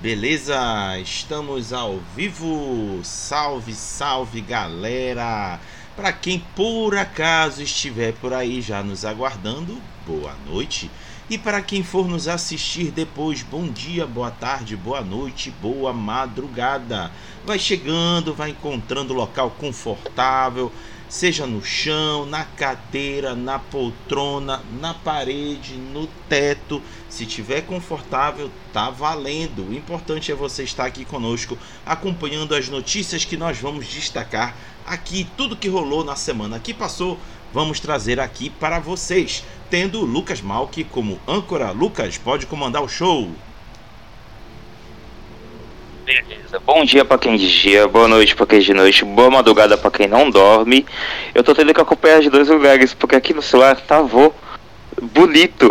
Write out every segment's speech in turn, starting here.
Beleza? Estamos ao vivo. Salve, salve, galera! Para quem por acaso estiver por aí já nos aguardando, boa noite. E para quem for nos assistir depois, bom dia, boa tarde, boa noite, boa madrugada. Vai chegando, vai encontrando local confortável, seja no chão, na cadeira, na poltrona, na parede, no teto. Se tiver confortável, tá valendo. O importante é você estar aqui conosco, acompanhando as notícias que nós vamos destacar aqui, tudo que rolou na semana que passou, vamos trazer aqui para vocês, tendo Lucas Malk como âncora. Lucas, pode comandar o show. Beleza. Bom dia para quem de dia, boa noite para quem de noite, boa madrugada para quem não dorme. Eu tô tendo que acompanhar de dois lugares, porque aqui no celular travou bonito.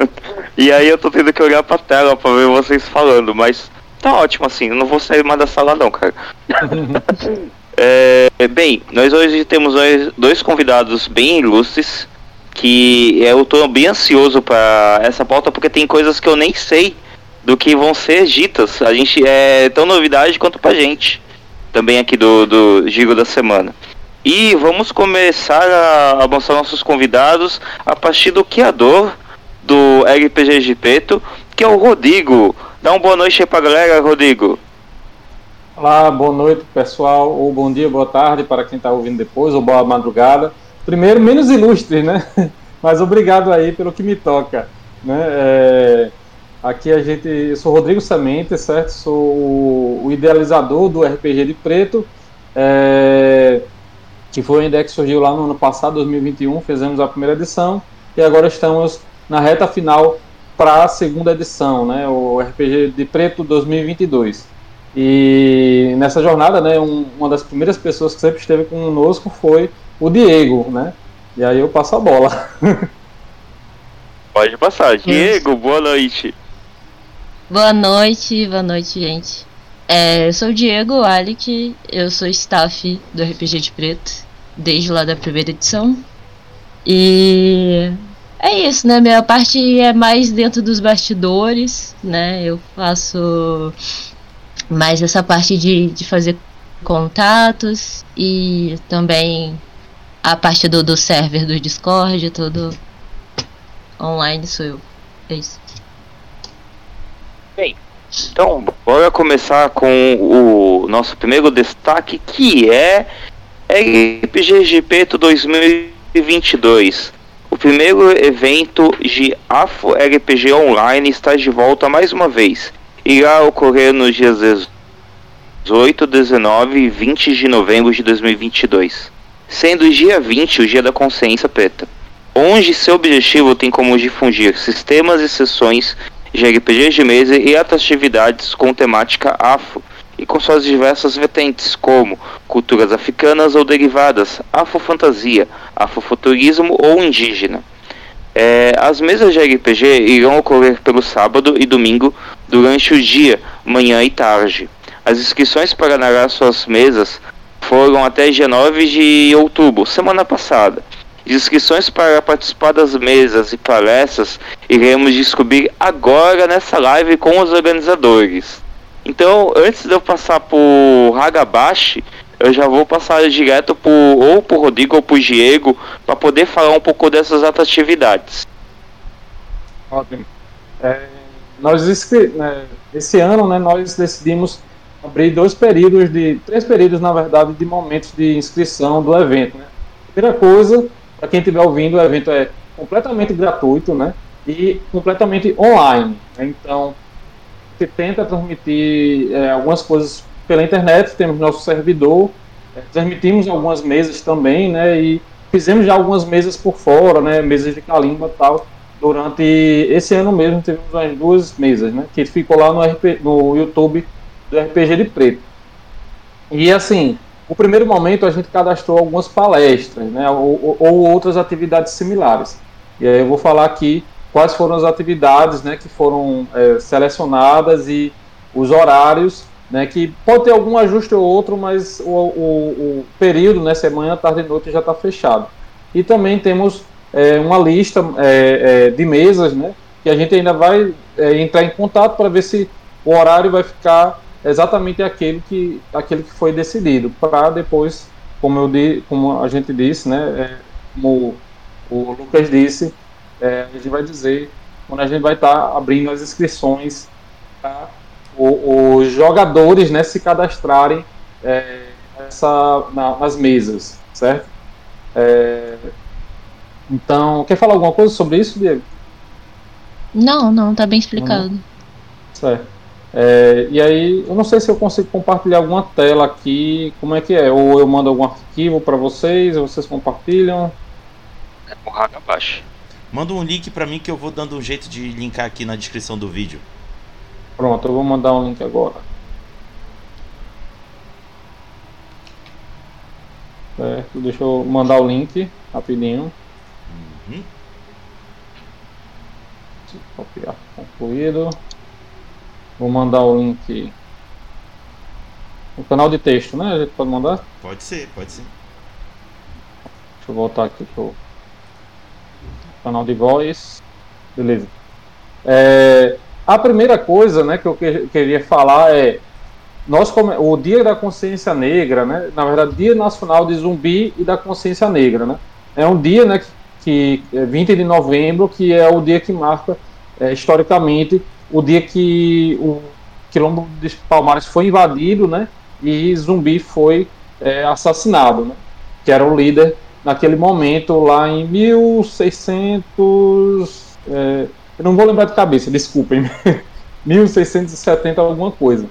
e aí eu tô tendo que olhar pra tela pra ver vocês falando, mas tá ótimo assim, eu não vou sair mais da sala não, cara. é, bem, nós hoje temos dois convidados bem ilustres, que eu tô bem ansioso para essa pauta porque tem coisas que eu nem sei do que vão ser ditas. A gente é tão novidade quanto pra gente. Também aqui do, do Gigo da Semana. E vamos começar a, a mostrar nossos convidados a partir do criador do RPG de Preto, que é o Rodrigo. Dá uma boa noite aí pra galera, Rodrigo. Olá, boa noite pessoal, ou bom dia, boa tarde para quem está ouvindo depois, ou boa madrugada. Primeiro, menos ilustre, né? Mas obrigado aí pelo que me toca. Né? É... Aqui a gente, eu sou Rodrigo Semente, certo? Sou o, idealizador do RPG de Preto, é, que foi uma ideia que surgiu lá no ano passado, 2021, fizemos a primeira edição e agora estamos na reta final para a segunda edição, né? O RPG de Preto 2022. E nessa jornada, né, um, uma das primeiras pessoas que sempre esteve conosco foi o Diego, né? E aí eu passo a bola. Pode passar. Diego, boa noite. Boa noite, boa noite, gente. É, eu sou o Diego Alec, eu sou staff do RPG de Preto, desde lá da primeira edição. E é isso, né? Minha parte é mais dentro dos bastidores, né? Eu faço mais essa parte de, de fazer contatos e também a parte do, do server do Discord, tudo online sou eu. É isso. Bem, então bora começar com o nosso primeiro destaque que é RPG GP 2022. O primeiro evento de Afro RPG Online está de volta mais uma vez. Irá ocorrer nos dias 18, 19 e 20 de novembro de 2022, sendo o dia 20 o Dia da Consciência Preta, onde seu objetivo tem como difundir sistemas e sessões de RPGs de mesa e atratividades com temática afro e com suas diversas vertentes, como culturas africanas ou derivadas, afrofantasia, afrofuturismo ou indígena. É, as mesas de RPG irão ocorrer pelo sábado e domingo durante o dia, manhã e tarde. As inscrições para narrar suas mesas foram até dia 9 de outubro, semana passada. Inscrições para participar das mesas e palestras iremos descobrir agora nessa live com os organizadores. Então, antes de eu passar por Hagabashi, eu já vou passar direto por, ou por Rodrigo ou por Diego para poder falar um pouco dessas atividades. Ótimo. É, nós né, esse ano, né, nós decidimos abrir dois períodos de três períodos, na verdade, de momentos de inscrição do evento. Né? Primeira coisa para quem estiver ouvindo, o evento é completamente gratuito, né? E completamente online. Então, se tenta transmitir é, algumas coisas pela internet, temos nosso servidor, é, transmitimos algumas mesas também, né? E fizemos já algumas mesas por fora, né? Mesas de calimba e tal. Durante esse ano mesmo tivemos umas duas mesas, né? Que ficou lá no, RP, no YouTube do RPG de Preto. E assim, o primeiro momento a gente cadastrou algumas palestras, né, ou, ou, outras atividades similares. E aí eu vou falar aqui quais foram as atividades, né, que foram é, selecionadas e os horários, né, que pode ter algum ajuste ou outro, mas o, o, o período, né, semana, tarde e noite já está fechado. E também temos é, uma lista é, é, de mesas, né, que a gente ainda vai é, entrar em contato para ver se o horário vai ficar exatamente aquele que, aquele que foi decidido, para depois, como, eu di, como a gente disse, né, é, como o Lucas disse, é, a gente vai dizer quando a gente vai estar tá abrindo as inscrições para os jogadores né, se cadastrarem é, essa, na, nas mesas, certo? É, então, quer falar alguma coisa sobre isso, Diego? Não, não, tá bem explicado. Certo. É, e aí, eu não sei se eu consigo compartilhar alguma tela aqui, como é que é? Ou eu mando algum arquivo para vocês, ou vocês compartilham? É com abaixo. Manda um link para mim que eu vou dando um jeito de linkar aqui na descrição do vídeo. Pronto, eu vou mandar um link agora. Certo, deixa eu mandar o link rapidinho. Uhum. Copiar concluído. Vou mandar o link no canal de texto, né? A gente pode mandar? Pode ser, pode ser. Deixa eu voltar aqui pro canal de voz. Beleza. É, a primeira coisa né, que eu que, queria falar é nós o Dia da Consciência Negra, né, na verdade, Dia Nacional de Zumbi e da Consciência Negra. Né, é um dia né, que, que é 20 de novembro, que é o dia que marca é, historicamente o dia que o Quilombo de Palmares foi invadido, né? E Zumbi foi é, assassinado, né? Que era o líder naquele momento lá em 1600. É, eu não vou lembrar de cabeça, desculpem. 1670 alguma coisa.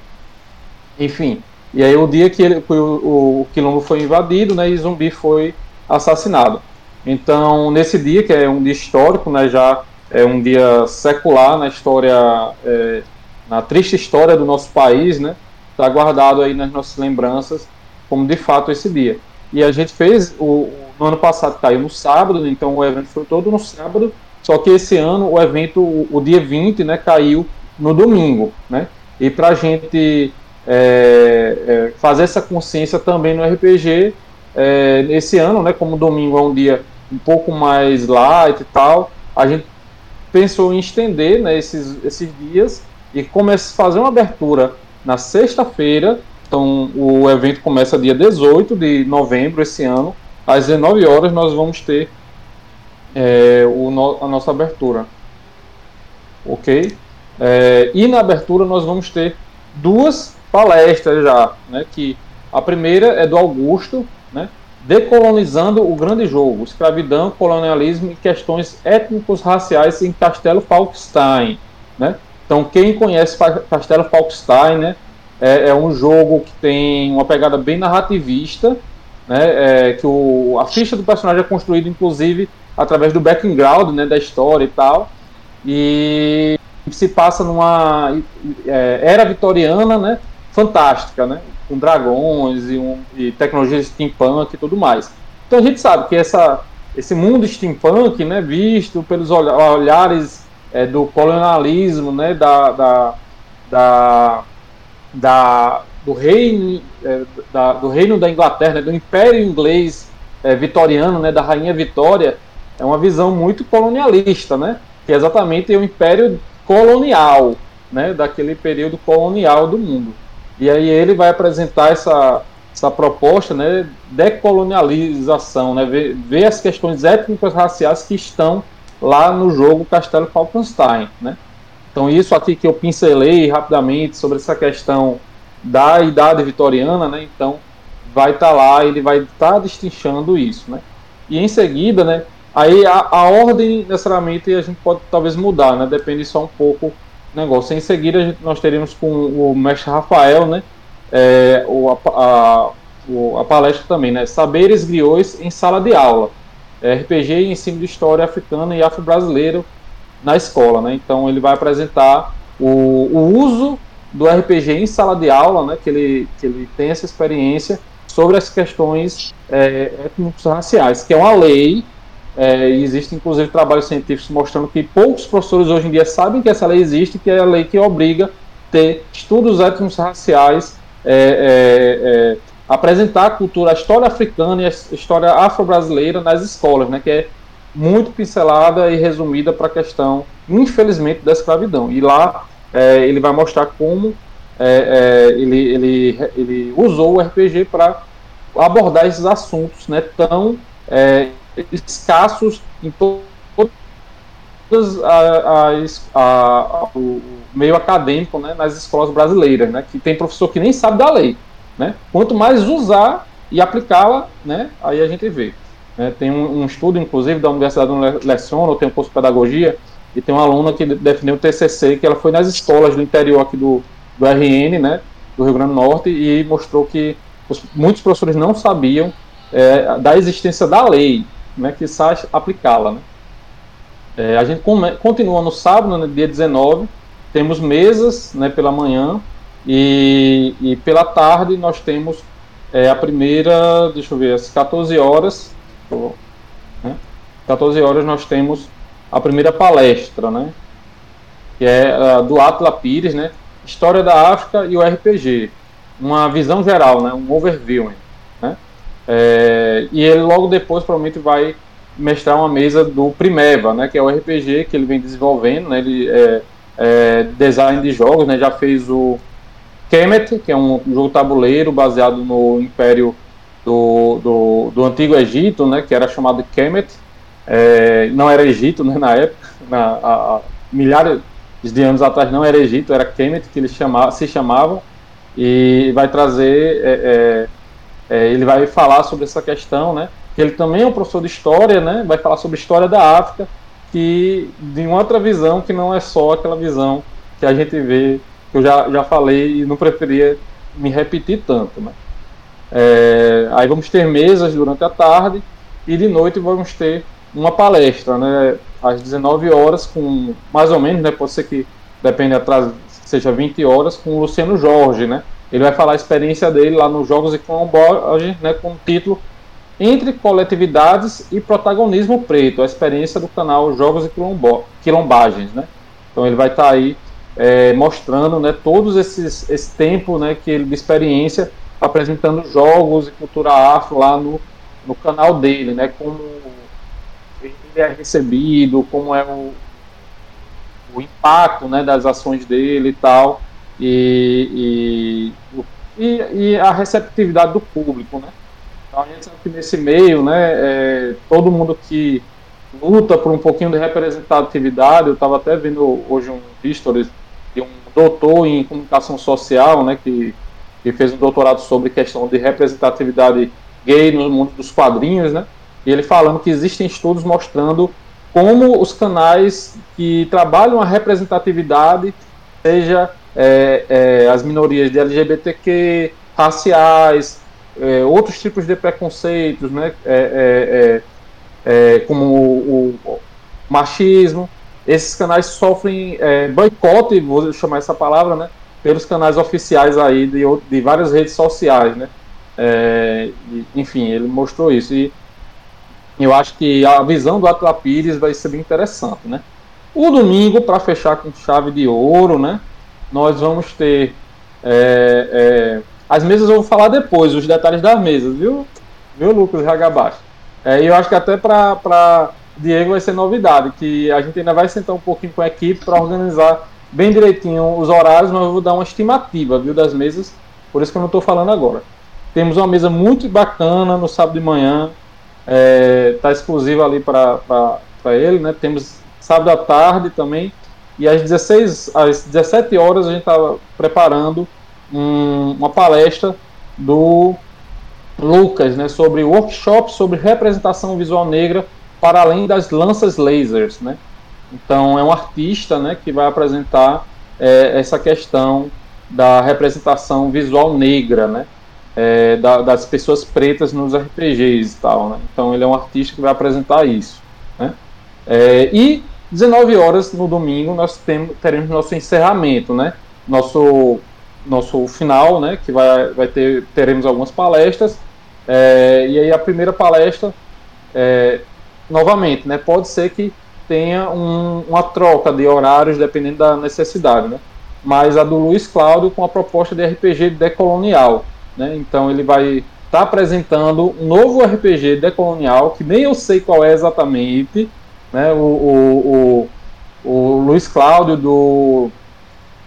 Enfim, e aí o dia que, ele, que o, o Quilombo foi invadido, né? E Zumbi foi assassinado. Então, nesse dia, que é um dia histórico, né, já é um dia secular na história, é, na triste história do nosso país, né? Está guardado aí nas nossas lembranças como de fato esse dia. E a gente fez, o, no ano passado caiu no sábado, né? então o evento foi todo no sábado, só que esse ano o evento, o, o dia 20, né, caiu no domingo, né? E para a gente é, é, fazer essa consciência também no RPG, é, esse ano, né, como domingo é um dia um pouco mais light e tal, a gente pensou em estender né, esses, esses dias e começa a fazer uma abertura na sexta-feira. Então, o evento começa dia 18 de novembro esse ano. Às 19 horas nós vamos ter é, o no, a nossa abertura. Ok? É, e na abertura nós vamos ter duas palestras já. Né, que a primeira é do Augusto, né, Decolonizando o Grande Jogo, Escravidão, Colonialismo e Questões Étnicos Raciais em Castelo Falkstein. Né? Então, quem conhece Castelo Falkstein, né, é, é, um jogo que tem uma pegada bem narrativista, né, é, que o, a ficha do personagem é construída, inclusive, através do background né, da história e tal, e se passa numa é, era vitoriana né, fantástica, né? Com dragões e, um, e steampunk e tudo mais. Então a gente sabe que essa, esse mundo steampunk, né, visto pelos olhares é, do colonialismo, né, da, da, da, da do reino é, da, do reino da Inglaterra, né, do Império Inglês é, vitoriano, né, da rainha Vitória, é uma visão muito colonialista, né, que é exatamente o Império colonial, né, daquele período colonial do mundo. E aí ele vai apresentar essa, essa proposta né, decolonialização, né, ver, ver as questões étnicas raciais que estão lá no jogo Castelo Falkenstein. Né? Então isso aqui que eu pincelei rapidamente sobre essa questão da idade vitoriana, né, então vai estar tá lá, ele vai estar tá isso. Né? E em seguida, né, aí a, a ordem necessariamente a gente pode talvez mudar, né, depende só um pouco negócio. Em seguida, nós teremos com o mestre Rafael, né? É, o, a, a, o, a, palestra também, né? Saberes griots em sala de aula. É, RPG e ensino de história africana e afro-brasileiro na escola, né? Então ele vai apresentar o, o uso do RPG em sala de aula, né? Que ele, que ele tem essa experiência sobre as questões é, étnico-raciais, que é uma lei é, existe inclusive trabalhos científicos mostrando que poucos professores hoje em dia sabem que essa lei existe, que é a lei que obriga ter estudos étnicos raciais, é, é, é, apresentar a cultura, a história africana e a história afro-brasileira nas escolas, né, que é muito pincelada e resumida para a questão, infelizmente, da escravidão. E lá é, ele vai mostrar como é, ele, ele, ele usou o RPG para abordar esses assuntos né, tão escassos em todas as, a, a, o meio acadêmico né, nas escolas brasileiras, né, que tem professor que nem sabe da lei. Né? Quanto mais usar e aplicá-la, né, aí a gente vê. Né? Tem um, um, estudo, inclusive, da Universidade de Leciono, tem um curso de pedagogia, e tem uma aluna que definiu o TCC, que ela foi nas escolas do interior aqui do, do RN, né, do Rio Grande do Norte, e mostrou que os, muitos professores não sabiam é, da existência da lei, né, que sai aplicá-la. Né. É, a gente come, continua no sábado, no dia 19, temos mesas né, pela manhã, e, e pela tarde nós temos é, a primeira, deixa eu ver, às 14 horas, né, 14 horas nós temos a primeira palestra, né, que é uh, do Atla Pires, né, História da África e o RPG, uma visão geral, né, um overview, né, é, e ele logo depois provavelmente vai mestrar uma mesa do Primeva, né, que é o RPG que ele vem desenvolvendo, né, ele é, é design de jogos, né, já fez o Kemet, que é um jogo tabuleiro baseado no Império do, do, do Antigo Egito, né, que era chamado Kemet, é, não era Egito né, na época, na, a, a, milhares de anos atrás não era Egito, era Kemet que eles chama, se chamavam, e vai trazer, é, ele vai falar sobre essa questão, né, ele também é um professor de história, né, vai falar sobre história da África, que de uma outra visão que não é só aquela visão que a gente vê, que eu já, já falei e não preferia me repetir tanto, né. É, aí vamos ter mesas durante a tarde e de noite vamos ter uma palestra, né, às 19 horas, com mais ou menos, né, pode ser que depende atrás seja 20 horas, com o Luciano Jorge, né. Ele vai falar a experiência dele lá nos Jogos e Quilomboagem, né, com o título Entre Coletividades e Protagonismo Preto, a experiência do canal Jogos e Quilombo, Quilombagens, né. Então ele vai estar tá aí é, mostrando, né, todos esses esse tempo, né, que ele de experiência apresentando jogos e cultura afro lá no, no canal dele, né, como ele é recebido, como é o, o impacto né, das ações dele e tal, e, e, e, a receptividade do público. Né? Então a gente sabe que nesse meio, né, é, todo mundo que luta por um pouquinho de representatividade, eu estava até vendo hoje um history de um doutor em comunicação social, né, que, que fez um doutorado sobre questão de representatividade gay no mundo dos quadrinhos, né, e ele falando que existem estudos mostrando como os canais que trabalham a representatividade, seja é, é, as minorias de LGBTQ, raciais, é, outros tipos de preconceitos, né, é, é, é, como o, o, machismo, esses canais sofrem boicote, vou chamar essa palavra, né, pelos canais oficiais aí de, de várias redes sociais, né, enfim, ele mostrou isso. E eu acho que a visão do Atla Pires vai ser bem interessante, né? O domingo, para fechar com chave de ouro, né? Nós vamos ter é, é, as mesas eu vou falar depois, os detalhes das mesas, viu? Viu, Lucas Ragabaixo? É, eu acho que até para Diego vai ser novidade, que a gente ainda vai sentar um pouquinho com a equipe para organizar bem direitinho os horários, mas eu vou dar uma estimativa, viu, das mesas, por isso que eu não estou falando agora. Temos uma mesa muito bacana no sábado de manhã, está é, tá exclusivo ali para ele, né? Temos sábado à tarde também. E às 16, às 17 horas a gente estava preparando um, uma palestra do Lucas, né, sobre workshop sobre representação visual negra para além das lanças lasers, né? Então é um artista, né, que vai apresentar é, essa questão da representação visual negra, né? é, da, das pessoas pretas nos RPGs e tal, né? Então ele é um artista que vai apresentar isso, né? É, e 19 horas no domingo nós tem, teremos nosso encerramento, né? Nosso nosso final, né? Que vai, vai ter teremos algumas palestras é, e aí a primeira palestra é, novamente, né? Pode ser que tenha um, uma troca de horários dependendo da necessidade, né? Mas a do Luiz Cláudio com a proposta de RPG decolonial, né? Então ele vai estar tá apresentando um novo RPG decolonial, que nem eu sei qual é exatamente. Né? O, o, o, o Luiz Cláudio do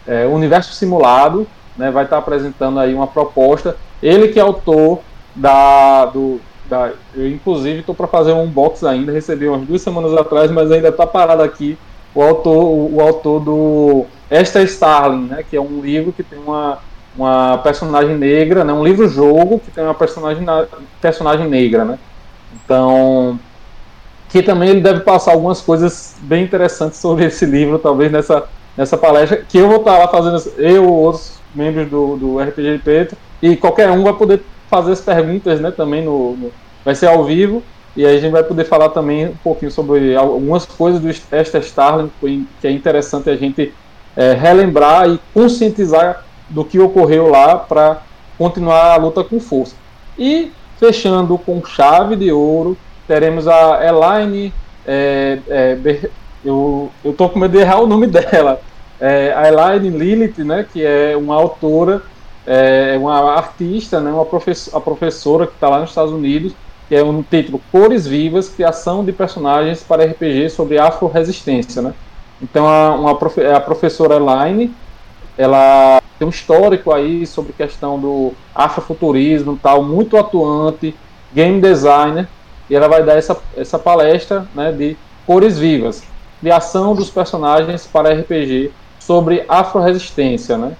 é, Universo Simulado, né, vai estar apresentando aí uma proposta. Ele que é autor da, do, da, eu inclusive estou para fazer um unbox ainda, recebi umas duas semanas atrás, mas ainda está parado aqui o autor, o, o, autor do Esther Starling, né, que é um livro que tem uma, uma personagem negra, né, um livro-jogo que tem uma personagem, personagem negra, né. Então, que também ele deve passar algumas coisas bem interessantes sobre esse livro, talvez nessa, nessa palestra, que eu vou estar lá fazendo, eu outros membros do, do RPG de Preto, e qualquer um vai poder fazer as perguntas né, também no, no, vai ser ao vivo e aí a gente vai poder falar também um pouquinho sobre algumas coisas do Esther Starling que é interessante a gente é, relembrar e conscientizar do que ocorreu lá para continuar a luta com força. E fechando com chave de ouro, teremos a Elaine. É, é, eu, eu tô com medo de errar o nome dela. É, a Elaine Lilith, né, que é uma autora é uma artista, né, uma professora, a professora que está lá nos Estados Unidos, que é um título Cores Vivas, Criação de Personagens para RPG sobre Afro-Resistência. Né? Então, a, uma, a professora Elaine, ela tem um histórico aí sobre questão do afrofuturismo tal, muito atuante, game designer, e ela vai dar essa, essa palestra né, de Cores Vivas, Criação dos Personagens para RPG sobre Afro-Resistência. Né?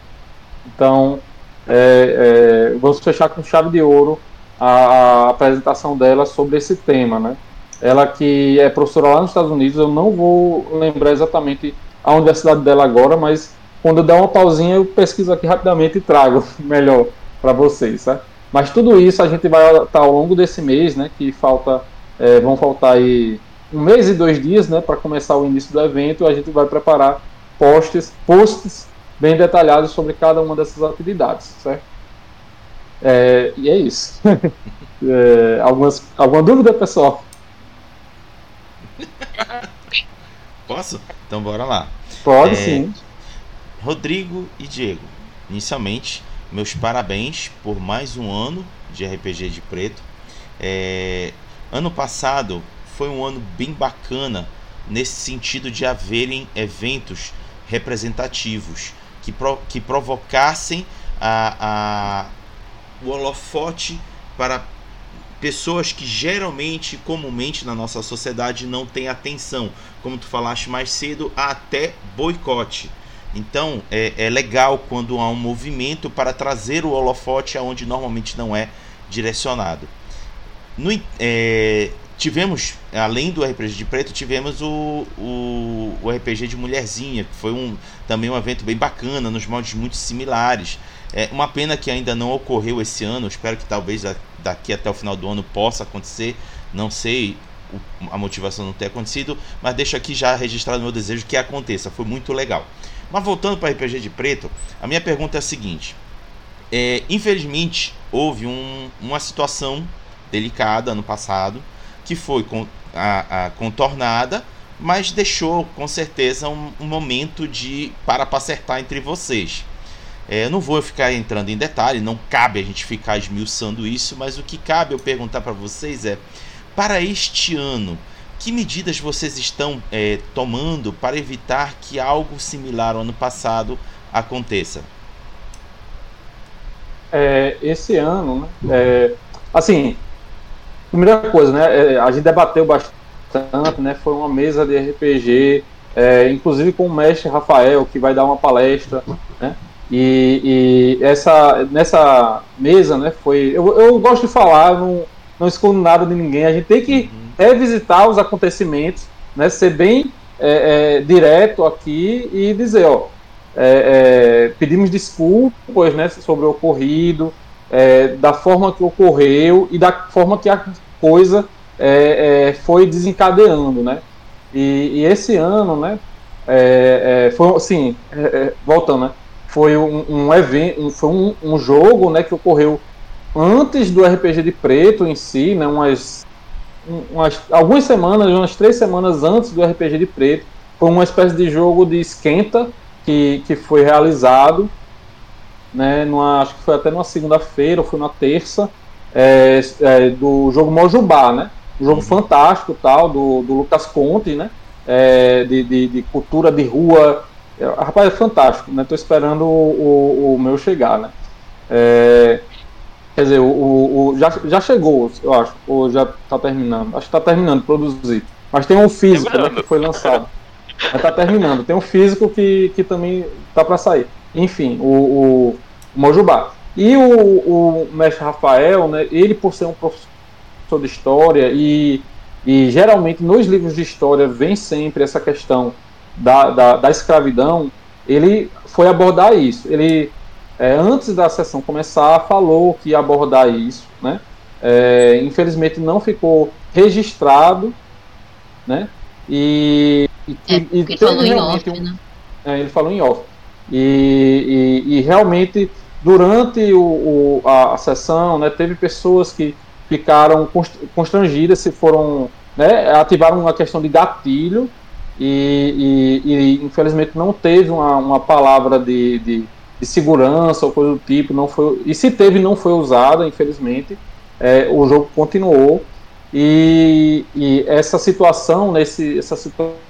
Então, é, é, vamos fechar com chave de ouro a, a, apresentação dela sobre esse tema, né? Ela que é professora lá nos Estados Unidos, eu não vou lembrar exatamente a universidade dela agora, mas quando eu der uma pausinha eu pesquiso aqui rapidamente e trago melhor para vocês, tá? Mas tudo isso a gente vai estar ao longo desse mês, né? Que falta, é, vão faltar aí um mês e dois dias, né? Para começar o início do evento, a gente vai preparar posts, posts bem detalhados sobre cada uma dessas atividades, certo? É, e é isso. é, algumas, alguma dúvida, pessoal? Posso? Então bora lá. Pode é, sim. Rodrigo e Diego, inicialmente, meus parabéns por mais um ano de RPG de Preto. É, ano passado foi um ano bem bacana nesse sentido de haverem eventos representativos que, pro, que provocassem a, a, o holofote para pessoas que geralmente, comumente na nossa sociedade não têm atenção, como tu falaste mais cedo, até boicote. Então é, é legal quando há um movimento para trazer o holofote aonde normalmente não é direcionado. No, é, tivemos, além do RPG de preto, tivemos o, o, o, RPG de Mulherzinha, que foi um, também um evento bem bacana, nos moldes muito similares. É uma pena que ainda não ocorreu esse ano, espero que talvez daqui até o final do ano possa acontecer, não sei a motivação não ter acontecido, mas deixo aqui já registrado meu desejo que aconteça, foi muito legal. Mas voltando para RPG de preto, a minha pergunta é a seguinte: é, infelizmente houve um, uma situação delicada ano passado que foi a, a, contornada, mas deixou com certeza um, um momento de para acertar entre vocês. É, não vou ficar entrando em detalhe, não cabe a gente ficar esmiuçando isso, mas o que cabe eu perguntar para vocês é: para este ano, que medidas vocês estão é, tomando para evitar que algo similar ao ano passado aconteça? É, esse ano, né, é, assim, Primeira coisa, né? É, a gente debateu bastante, né? Foi uma mesa de RPG, é, inclusive com o mestre Rafael, que vai dar uma palestra, né? E, e essa, nessa mesa, né? Foi. Eu, eu gosto de falar, não, não escondo nada de ninguém. A gente tem que uhum. Revisitar os acontecimentos, né? Ser bem é, é, direto aqui e dizer, ó, é, é, pedimos desculpas, né? Sobre o ocorrido é, da forma que ocorreu e da forma que a coisa é, foi desencadeando, né? E, e, esse ano, né? Foi assim, voltando, né? Foi um, um evento, foi um, um, jogo, né? Que ocorreu antes do RPG de Preto em si, né? Umas, umas algumas semanas, umas três semanas antes do RPG de Preto, foi uma espécie de jogo de esquenta que, que foi realizado né, numa, acho que foi até numa segunda-feira ou foi na terça, é, é, do jogo Mojubá, né? Um jogo uhum. fantástico tal, do, do Lucas Conte, né? É, de, de, de, cultura de rua é, rapaz, é fantástico, né? Tô esperando o, o, o meu chegar, né? Quer dizer, o, o, já, já chegou, eu acho, ou já tá terminando. Acho que tá terminando de produzir. Mas tem um físico né, que foi lançado. Mas tá terminando. Tem um físico que, que também tá para sair. Enfim, o, o, o Mojubá. E o, o mestre Rafael, né, ele por ser um professor de história e, e geralmente nos livros de história vem sempre essa questão da, da, da escravidão, ele foi abordar isso. Ele, é, antes da sessão começar, falou que ia abordar isso, né? É, infelizmente não ficou registrado, né? E, e, é, e ele falou em off, um, né? É, ele falou em off. E, e, e realmente durante o, o, a, a, sessão, né, teve pessoas que ficaram constrangidas, se foram, né, ativaram uma questão de gatilho e, e, e infelizmente não teve uma, uma palavra de, de, de, segurança ou coisa do tipo, não foi, e se teve não foi usada, infelizmente, é, o jogo continuou. E, e essa situação, nesse essa situação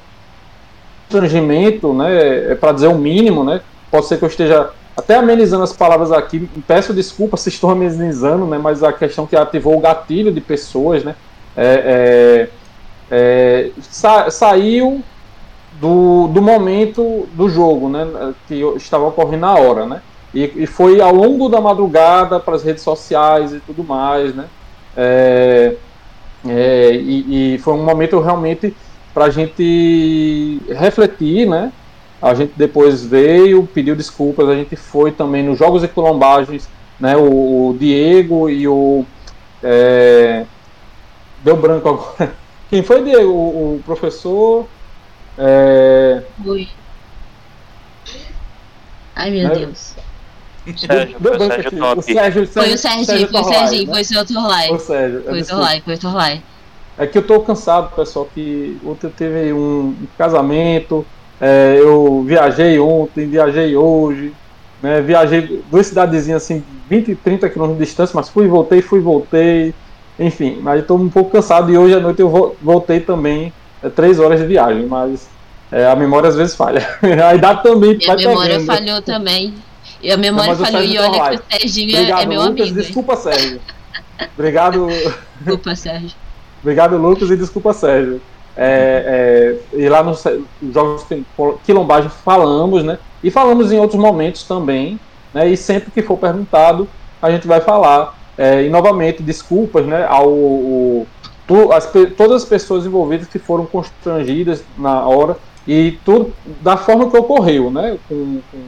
constrangimento, né, é para dizer o mínimo, né, pode ser que eu esteja até amenizando as palavras aqui, peço desculpa se estou amenizando, né, mas a questão que ativou o gatilho de pessoas, né, é, é, é, sa saiu do, do momento do jogo, né, que estava ocorrendo na hora, né, e, e foi ao longo da madrugada para as redes sociais e tudo mais, né, é, é, e, e foi um momento realmente para a gente refletir, né, a gente depois veio, pediu desculpas, a gente foi também nos Jogos e Colombagens, né? O, o Diego e o. É, deu branco agora. Quem foi, Diego? O, o professor. É, Oi. Ai meu né? Deus. Sérgio, deu, deu Sérgio O Sérgio, foi o Sérgio, Sérgio foi o Sérgio, né? foi o seu Torlai. Foi o Sérgio. Foi o Torlai, foi o Torlai. É que eu tô cansado, pessoal, que ontem teve um casamento, é, eu viajei ontem, viajei hoje, né, viajei duas cidadezinhas assim, 20, 30 quilômetros de distância, mas fui, voltei, fui, voltei. Enfim, mas estou um pouco cansado e hoje à noite eu voltei também, é, três horas de viagem, mas é, a memória às vezes falha. a idade também Minha memória falhou também. E a memória Não, falhou e olha que o Serginho é Obrigado, é meu Lucas, amigo. Desculpa, Sérgio. Obrigado. Desculpa, Sérgio. Obrigado, Lucas, e desculpa, Sérgio. É, é, e lá nos Jogos Quilombagem falamos, né? E falamos em outros momentos também, né? E sempre que for perguntado, a gente vai falar. É, e novamente, desculpas, né? Ao, ao tu, as, todas as pessoas envolvidas que foram constrangidas na hora e tudo da forma que ocorreu, né? Com, com,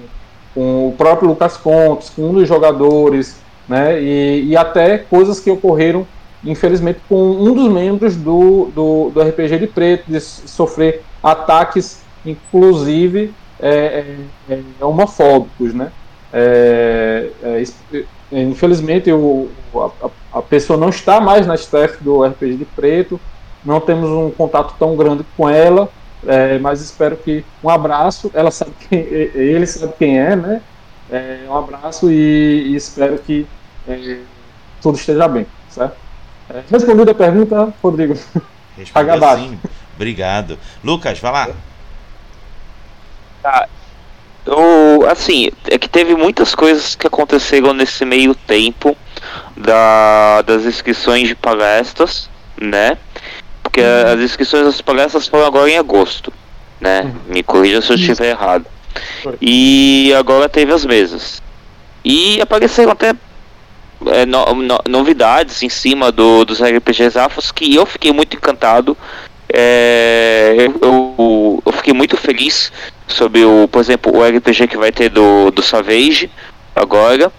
com o próprio Lucas Contes, com um dos jogadores, né? E, e até coisas que ocorreram infelizmente, com um dos membros do, do, do RPG de Preto, de sofrer ataques, inclusive é, é, é homofóbicos, né? É, é, infelizmente, o, a, a, pessoa não está mais na staff do RPG de Preto, não temos um contato tão grande com ela, mas espero que um abraço. Ela sabe quem, ele sabe quem é, né? um abraço e, e espero que tudo esteja bem, certo? É, respondida a pergunta, Rodrigo. Respondeu sim. Obrigado. Lucas, vai lá. Tá. Eu, assim, é que teve muitas coisas que aconteceram nesse meio tempo da, das inscrições de palestras, né? Porque uhum. as inscrições das palestras foram agora em agosto, né? Uhum. Me corrija se eu estiver errado. E agora teve as mesas. E apareceram até é, no, no, novidades em cima do, dos RPGs afros que eu fiquei muito encantado. É, eu, eu, eu, fiquei muito feliz sobre o, por exemplo, o RPG que vai ter do, do Savage agora.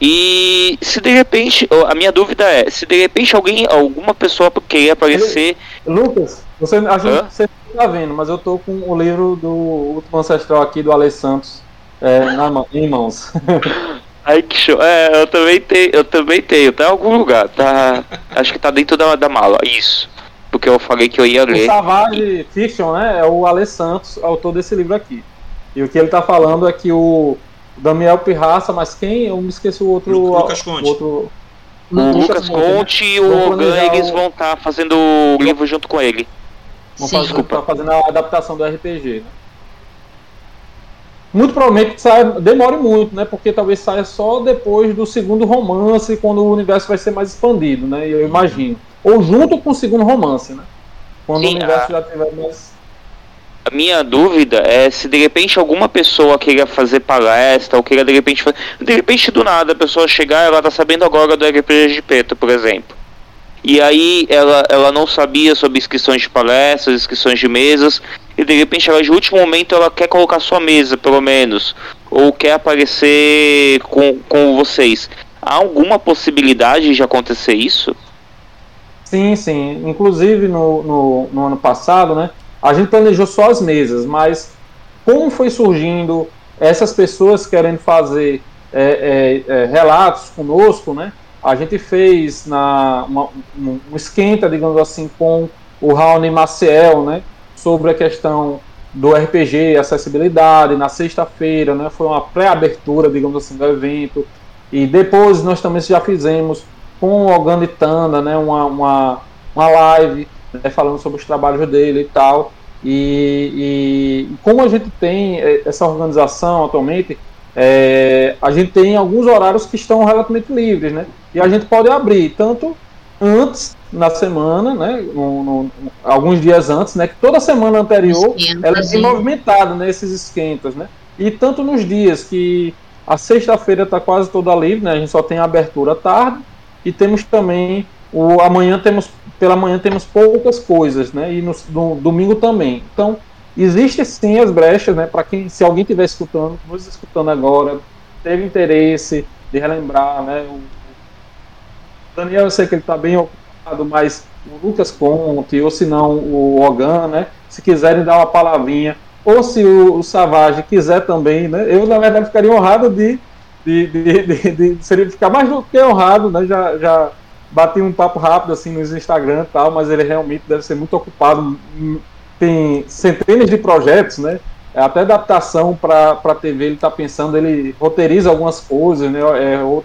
E se de repente, a minha dúvida é, se de repente alguém, alguma pessoa querer aparecer. Lucas, você, a gente, você não tá vendo, mas eu tô com o livro do último ancestral aqui do Ale Santos é, na, em mãos. Ai que show. É, eu também tenho, eu também tenho, tá em algum lugar. Tá. Acho que tá dentro da, da mala. Isso. Porque eu falei que eu ia ler. O Savage Fiction, né? É o Ale Santos, autor desse livro aqui. E o que ele tá falando é que o Daniel Pirraça, mas quem? Eu me esqueci o outro. Lucas Conte. O outro, o Lucas Conte e o Ogan, eles vão estar tá fazendo o livro junto com ele. Vão fazer, tá fazendo a adaptação do RPG, né? Muito provavelmente saia, demore muito, né? Porque talvez saia só depois do segundo romance, quando o universo vai ser mais expandido, né? Eu imagino. Ou junto com o segundo romance, né? Quando Sim, o universo a... já tiver mais. A minha dúvida é se de repente alguma pessoa queira fazer palestra ou queira de repente de repente do nada a pessoa chegar ela tá sabendo agora do RPG de preto, por exemplo. E aí ela, ela não sabia sobre inscrições de palestras, inscrições de mesas, e de repente ela de último momento ela quer colocar sua mesa, pelo menos, ou quer aparecer com, com vocês. Há alguma possibilidade de acontecer isso? Sim, sim. Inclusive no, no, no ano passado, né? A gente planejou só as mesas, mas como foi surgindo essas pessoas querendo fazer é, é, é, relatos conosco, né? A gente fez na, uma, um esquenta, digamos assim, com o Raoni Maciel, né? Sobre a questão do RPG, acessibilidade, na sexta-feira, né, foi uma pré-abertura, digamos assim, do evento, e depois nós também já fizemos com o Oganditanda, né, uma, uma, uma live né, falando sobre os trabalhos dele e tal, e, e como a gente tem é, essa organização atualmente, é, a gente tem alguns horários que estão relativamente livres, né, e a gente pode abrir tanto antes na semana, né, no, no, alguns dias antes, né, que toda semana anterior Esquenta, ela é movimentada nesses né, esquentas, né, e tanto nos dias que a sexta-feira está quase toda livre, né, a gente só tem abertura tarde e temos também o amanhã temos pela manhã temos poucas coisas, né, e no, no domingo também. Então existe sim as brechas, né, para quem se alguém estiver escutando, nos escutando agora, teve interesse de relembrar, né, o Daniel, eu sei que ele está bem ocupado, mas o Lucas Conte, ou se não o Ogan, né? Se quiserem dar uma palavrinha, ou se o, o Savage quiser também, né? Eu, na verdade, ficaria honrado de, de, de, de, de seria ficar mais do que honrado, né? Já, já bati um papo rápido assim no Instagram e tal, mas ele realmente deve ser muito ocupado. Tem centenas de projetos, né? Até adaptação para TV ele está pensando, ele roteiriza algumas coisas, né? É,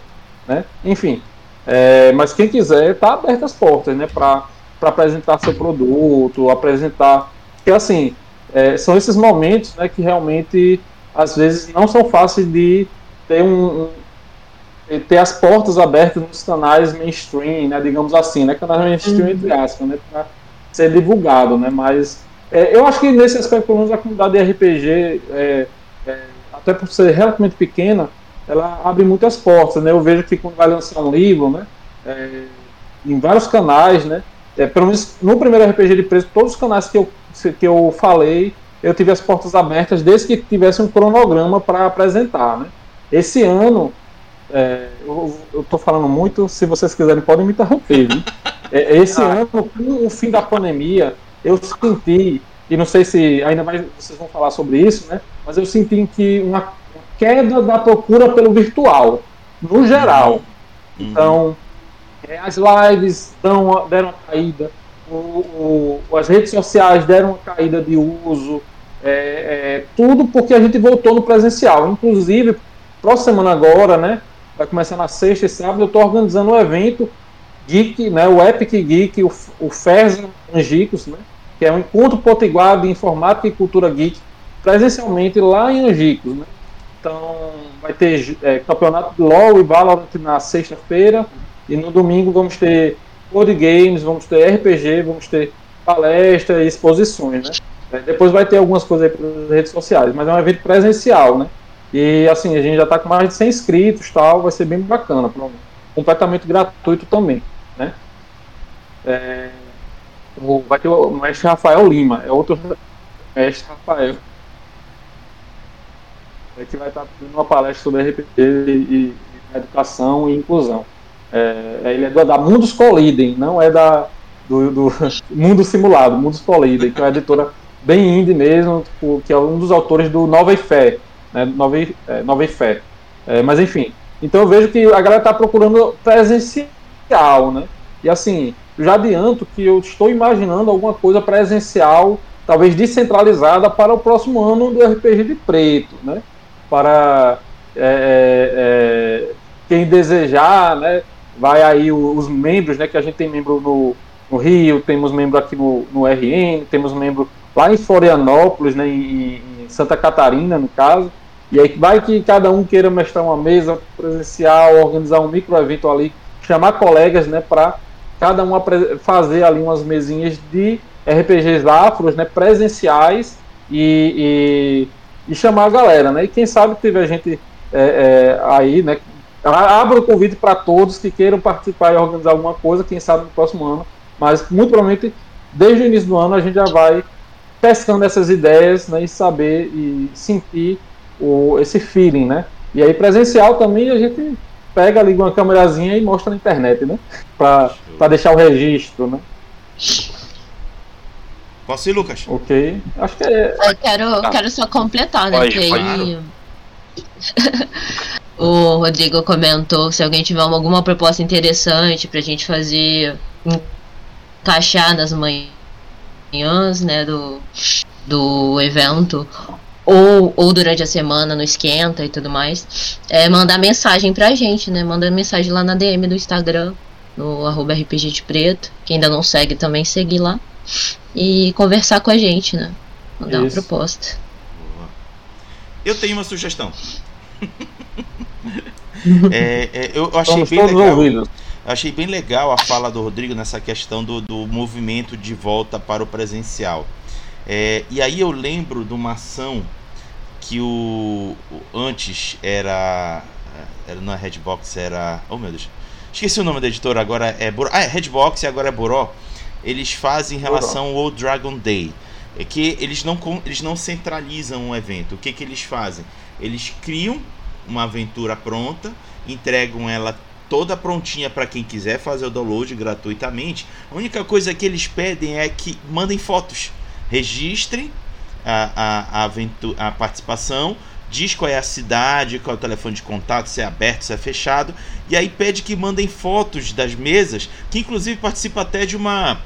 né? Enfim, é, mas quem quiser, tá aberto as portas, né, para apresentar seu produto, apresentar. Porque assim, é, são esses momentos né, que realmente às vezes não são fáceis de ter um, um ter as portas abertas nos canais mainstream, né, digamos assim, né, canais mainstream uhum. entre aspas, né, para ser divulgado, né, mas é, eu acho que nesse aspecto, pelo menos a comunidade de RPG, é, é, até por ser relativamente pequena, ela abre muitas portas, né? Eu vejo que quando vai lançar um livro, né? É, em vários canais, né? É, pelo menos no primeiro RPG de preço, todos os canais que eu, que eu falei, eu tive as portas abertas desde que tivesse um cronograma para apresentar, né? Esse ano, é, eu, estou falando muito, se vocês quiserem podem me interromper, é, esse ah. ano, com o fim da pandemia, eu senti, e não sei se ainda mais vocês vão falar sobre isso, né? Mas eu senti que uma queda da procura pelo virtual, no geral. Uhum. Então, é, as lives dão, deram uma caída, o, o, as redes sociais deram uma caída de uso, é, é, tudo porque a gente voltou no presencial. Inclusive, próxima semana agora, né? Vai começar na sexta e sábado, eu estou organizando um evento Geek, né, o Epic Geek, o, o FERS Angicos, né, que é um encontro potiguar de informática e cultura geek, presencialmente lá em Angicos. Né. Então, vai ter é, campeonato de LoL e Valorant na sexta-feira. E no domingo vamos ter board games, vamos ter RPG, vamos ter palestra e exposições, né? É, depois vai ter algumas coisas aí pelas redes sociais, mas é um evento presencial, né? E assim, a gente já está com mais de 100 inscritos tal, vai ser bem bacana, completamente gratuito também, né? É, vai ter o mestre Rafael Lima, é outro mestre Rafael é que vai estar dando uma palestra sobre RPG e, e educação e inclusão. É, ele é da Mundos Colidem, não é da do, do Mundo Simulado, Mundos Colidem, que é uma editora bem indie mesmo, tipo, que é um dos autores do Nova e Fé, né, Nova, e, é, Nova e Fé. É, mas enfim, então eu vejo que a galera está procurando presencial, né? E assim, já adianto que eu estou imaginando alguma coisa presencial, talvez descentralizada para o próximo ano do RPG de Preto, né? Para é, é, é, quem desejar, né? Vai aí os membros, né? Que a gente tem membro no, no Rio, temos membro aqui no, no RN, temos membro lá em Florianópolis, né? Em, em Santa Catarina, no caso. E aí vai que cada um queira mestrar uma mesa presencial, organizar um micro evento ali, chamar colegas, né, para cada um fazer ali umas mesinhas de RPGs afros, né, presenciais e, e, e, chamar a galera, né? E quem sabe tiver gente é, é, aí, né? Abra o convite para todos que queiram participar e organizar alguma coisa, quem sabe no próximo ano. Mas muito provavelmente desde o início do ano a gente já vai pescando essas ideias né, e saber e sentir o, esse feeling, né? E aí presencial também a gente pega, liga uma câmerazinha e mostra na internet, né? Para deixar o registro, né? Posso ir, Lucas? Ok. Acho que é. Eu quero, tá. quero só completar, né? Pode, que aí... o Rodrigo comentou se alguém tiver alguma proposta interessante pra gente fazer encaixar nas manhãs, né, do, do evento, ou, ou durante a semana no esquenta e tudo mais, é mandar mensagem pra gente, né? Manda mensagem lá na DM do Instagram, no arroba RPG de Preto. Quem ainda não segue também seguir lá e conversar com a gente, né? Mandar Isso. uma proposta. Eu tenho uma sugestão. é, é, eu achei bem legal. Ouvidos. Achei bem legal a fala do Rodrigo nessa questão do, do movimento de volta para o presencial. É, e aí eu lembro de uma ação que o, o antes era, era não é Redbox, era, oh meu Deus, esqueci o nome da editora agora é Boró, ah, é Redbox e agora é Boró eles fazem em relação ao Dragon Day. É que eles não, eles não centralizam o evento. O que, que eles fazem? Eles criam uma aventura pronta, entregam ela toda prontinha para quem quiser fazer o download gratuitamente. A única coisa que eles pedem é que mandem fotos, registrem a, a, a, aventura, a participação, diz qual é a cidade, qual é o telefone de contato, se é aberto, se é fechado, e aí pede que mandem fotos das mesas, que inclusive participa até de uma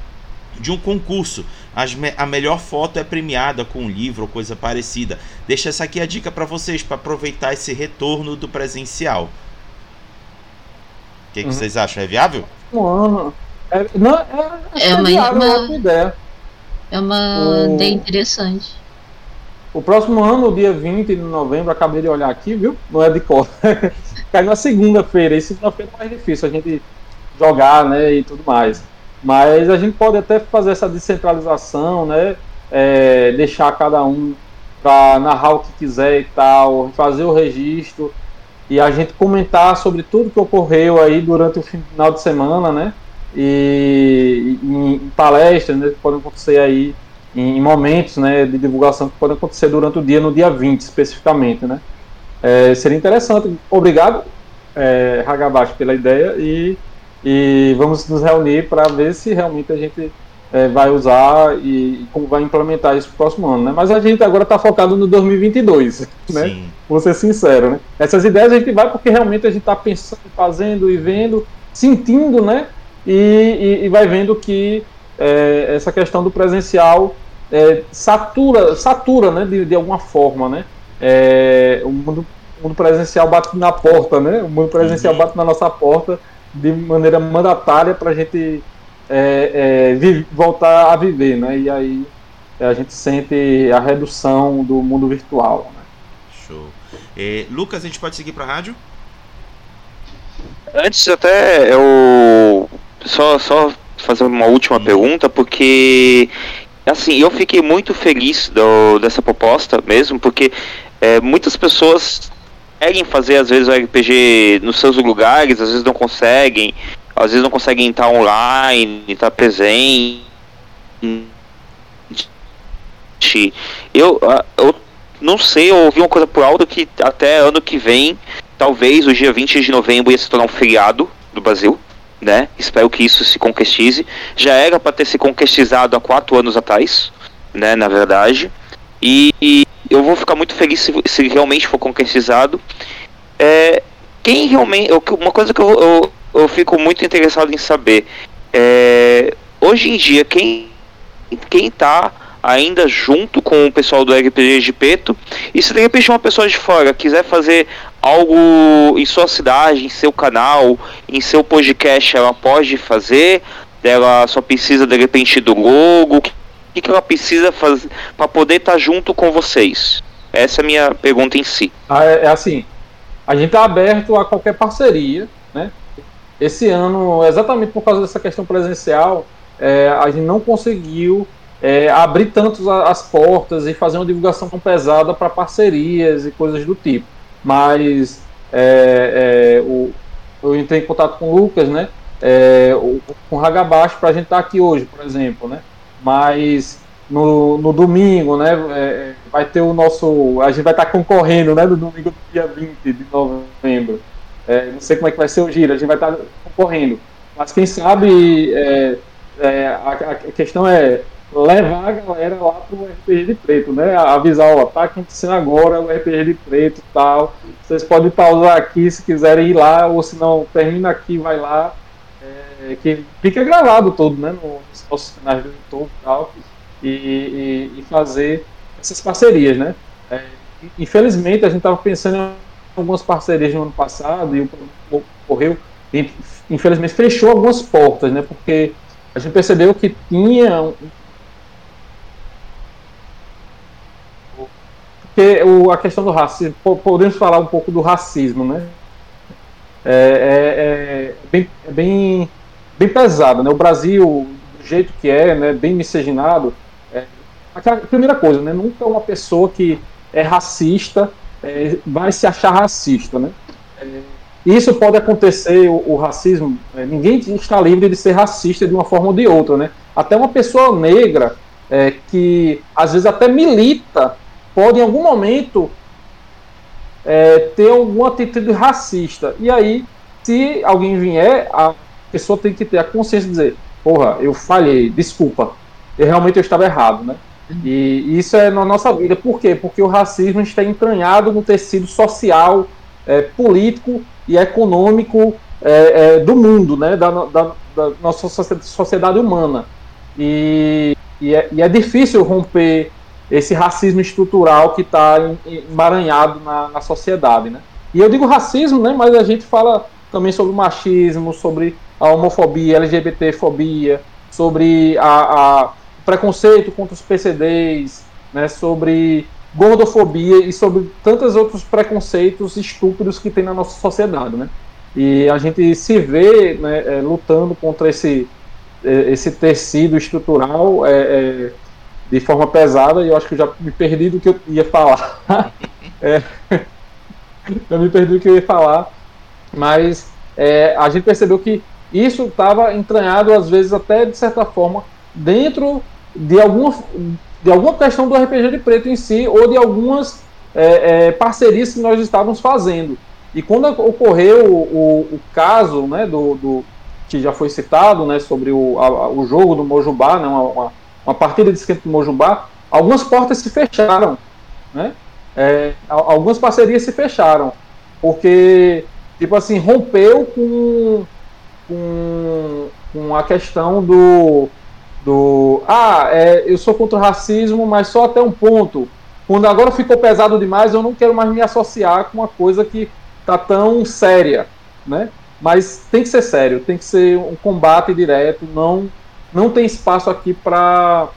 de um concurso. As, a melhor foto é premiada com um livro ou coisa parecida. Deixa essa aqui a dica para vocês para aproveitar esse retorno do presencial. O que, que uhum. vocês acham? É viável? Mano, é, não, é, é, é uma, viável, uma, ideia. É uma o... ideia interessante. O próximo ano, o dia 20 de novembro, acabei de olhar aqui, viu? Não é de cor. Cai na segunda-feira. E segunda-feira é mais difícil a gente jogar, né? E tudo mais. Mas a gente pode até fazer essa descentralização, né? É, deixar cada um para narrar o que quiser e tal, fazer o registro e a gente comentar sobre tudo que ocorreu aí durante o final de semana, né? E, em, em palestras, né, que podem acontecer aí em, momentos, né, de divulgação que podem acontecer durante o dia, no dia 20 especificamente, né? É, seria interessante. Obrigado, é, Hagabashi, pela ideia e e vamos nos reunir para ver se realmente a gente é, vai usar e, como vai implementar isso no próximo ano, né? Mas a gente agora está focado no 2022, né? Sim. Vou ser sincero, né? Essas ideias a gente vai porque realmente a gente está pensando, fazendo e vendo, sentindo, né? E, e, e vai vendo que é, essa questão do presencial é, satura, satura, né? De, de alguma forma, né? É, o, mundo, o mundo presencial bate na porta, né? O mundo presencial uhum. bate na nossa porta de maneira mandatária para a gente é, é, vive, voltar a viver, né? E aí a gente sente a redução do mundo virtual. Né? Show. É, Lucas, a gente pode seguir para a rádio? Antes até eu só só fazer uma última hum. pergunta porque assim eu fiquei muito feliz do, dessa proposta mesmo porque é, muitas pessoas conseguem fazer às vezes o RPG nos seus lugares, às vezes não conseguem, às vezes não conseguem estar online, estar presente. Eu, ah, eu não sei, eu ouvi uma coisa por alto que até ano que vem, talvez o dia 20 de novembro ia se tornar um feriado do Brasil. Né? Espero que isso se concretize. Já era para ter se concretizado há quatro anos atrás, né? Na verdade. E, eu vou ficar muito feliz se, se realmente for concretizado. É, quem realmente. Uma coisa que eu, eu, eu fico muito interessado em saber é, hoje em dia, quem, quem tá ainda junto com o pessoal do RPG de Peto. E se de repente uma pessoa de fora quiser fazer algo em sua cidade, em seu canal, em seu podcast, ela pode fazer. Ela só precisa de repente do logo que, que ela precisa fazer para poder estar tá junto com vocês? Essa é a minha pergunta em si. Ah, é, é assim, a gente está aberto a qualquer parceria, né? Esse ano, exatamente por causa dessa questão presencial, é, a gente não conseguiu é, abrir tanto as portas e fazer uma divulgação tão pesada para parcerias e coisas do tipo. Mas é, é, o, eu entrei em contato com o Lucas, né? É, o, com o Hagabashi para a gente estar tá aqui hoje, por exemplo, né? Mas no, no domingo, né? É, vai ter o nosso. A gente vai estar tá concorrendo, né? No domingo do dia 20 de novembro. É, não sei como é que vai ser o giro, a gente vai estar tá concorrendo. Mas quem sabe é, é, a, a, questão é levar a galera lá pro RPG de preto, né? Avisar, ó, tá acontecendo agora o RPG de preto e tal. Vocês podem pausar aqui se quiserem ir lá, ou se não, termina aqui, vai lá. É, que fica gravado todo, né? Nos nossos canais do YouTube e tal. E, e, e, fazer essas parcerias, né? É, infelizmente a gente estava pensando em algumas parcerias no ano passado e ocorreu, infelizmente fechou algumas portas, né? Porque a gente percebeu que tinha porque o, a questão do racismo, podemos falar um pouco do racismo, né? É, é, é bem, é bem, bem pesado, né? O Brasil, do jeito que é, né, bem miscigenado, é, a primeira coisa, né? Nunca uma pessoa que é racista é, vai se achar racista, né? É, isso pode acontecer, o, o racismo, é, ninguém está livre de ser racista de uma forma ou de outra, né? Até uma pessoa negra é, que às vezes até milita, pode em algum momento é, ter alguma atitude racista. E aí, se alguém vier, a pessoa tem que ter a consciência de dizer, porra, eu falhei, desculpa, eu realmente eu estava errado, né? E isso é na nossa vida. Por quê? Porque o racismo está entranhado no tecido social, é, político e econômico é, é, do mundo, né? da, da, da, nossa sociedade humana. E, e, é, e é difícil romper esse racismo estrutural que está emaranhado na, na sociedade. Né? E eu digo racismo, né, mas a gente fala também sobre machismo, sobre a homofobia, LGBTfobia, sobre a, a preconceito contra os PCDs, né, sobre gordofobia e sobre tantos outros preconceitos estúpidos que tem na nossa sociedade, né? E a gente se vê né, é, lutando contra esse, é, esse tecido estrutural é, é, de forma pesada e eu acho que eu já me perdi do que eu ia falar. é, eu me perdi do que eu ia falar, mas é, a gente percebeu que isso estava entranhado, às vezes, até de certa forma, dentro de alguma, de alguma questão do RPG de preto em si, ou de algumas é, é, parcerias que nós estávamos fazendo. E quando ocorreu o, o, o caso né, do, do, que já foi citado, né, sobre o, a, o jogo do Mojubá, né, uma, uma partida de esquenta do Mojubá, algumas portas se fecharam. Né? É, algumas parcerias se fecharam. Porque, tipo assim, rompeu com, com, a questão do, do ah, é, eu sou contra o racismo, mas só até um ponto. Quando agora ficou pesado demais, eu não quero mais me associar com uma coisa que tá tão séria, né? Mas tem que ser sério, tem que ser um combate direto, não não tem espaço aqui para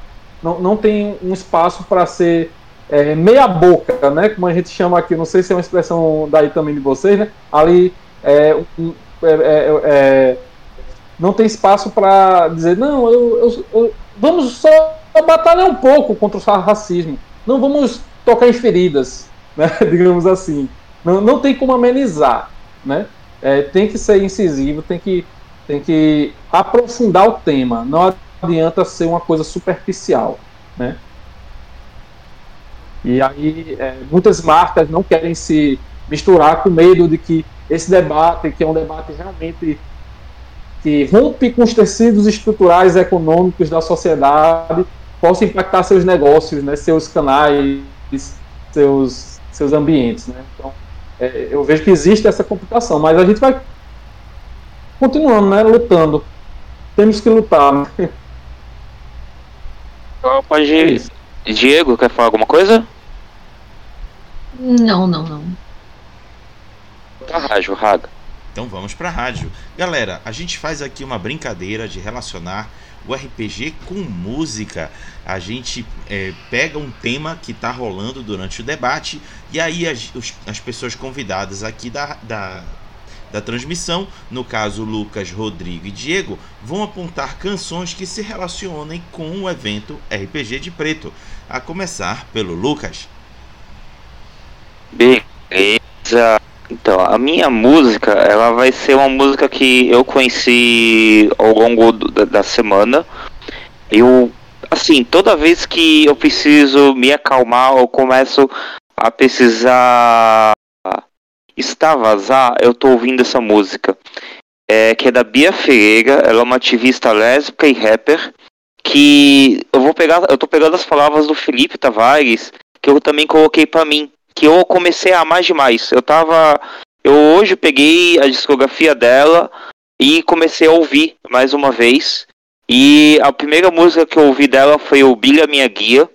não, não tem um espaço para ser é, meia boca, né? Como a gente chama aqui, não sei se é uma expressão daí também de vocês, né? Ali é, um, é, é, é não tem espaço para dizer, não, eu, eu, eu, vamos só batalhar um pouco contra o racismo. Não vamos tocar em feridas, né? digamos assim. Não, não tem como amenizar. Né? É, tem que ser incisivo, tem que, tem que aprofundar o tema. Não adianta ser uma coisa superficial. Né? E aí, é, muitas marcas não querem se misturar com medo de que esse debate, que é um debate realmente que rompe com os tecidos estruturais econômicos da sociedade, possa impactar seus negócios, né, seus canais, seus, seus ambientes. Né? Então, é, eu vejo que existe essa complicação, mas a gente vai continuando, né, lutando. Temos que lutar. Né? Ir. É Diego, quer falar alguma coisa? Não, não, não. Tá, Rádio, Raga. Então vamos para a rádio. Galera, a gente faz aqui uma brincadeira de relacionar o RPG com música. A gente é, pega um tema que está rolando durante o debate e aí as, os, as pessoas convidadas aqui da, da, da transmissão, no caso Lucas, Rodrigo e Diego, vão apontar canções que se relacionem com o evento RPG de Preto. A começar pelo Lucas. Beleza. Então, a minha música, ela vai ser uma música que eu conheci ao longo do, da, da semana. Eu, assim, toda vez que eu preciso me acalmar, eu começo a precisar extravasar, eu tô ouvindo essa música. É, que é da Bia Ferreira, ela é uma ativista lésbica e rapper. Que eu vou pegar, eu tô pegando as palavras do Felipe Tavares, que eu também coloquei para mim que eu comecei a amar demais. Eu tava. Eu hoje peguei a discografia dela e comecei a ouvir mais uma vez. E a primeira música que eu ouvi dela foi o Bilha Minha Guia.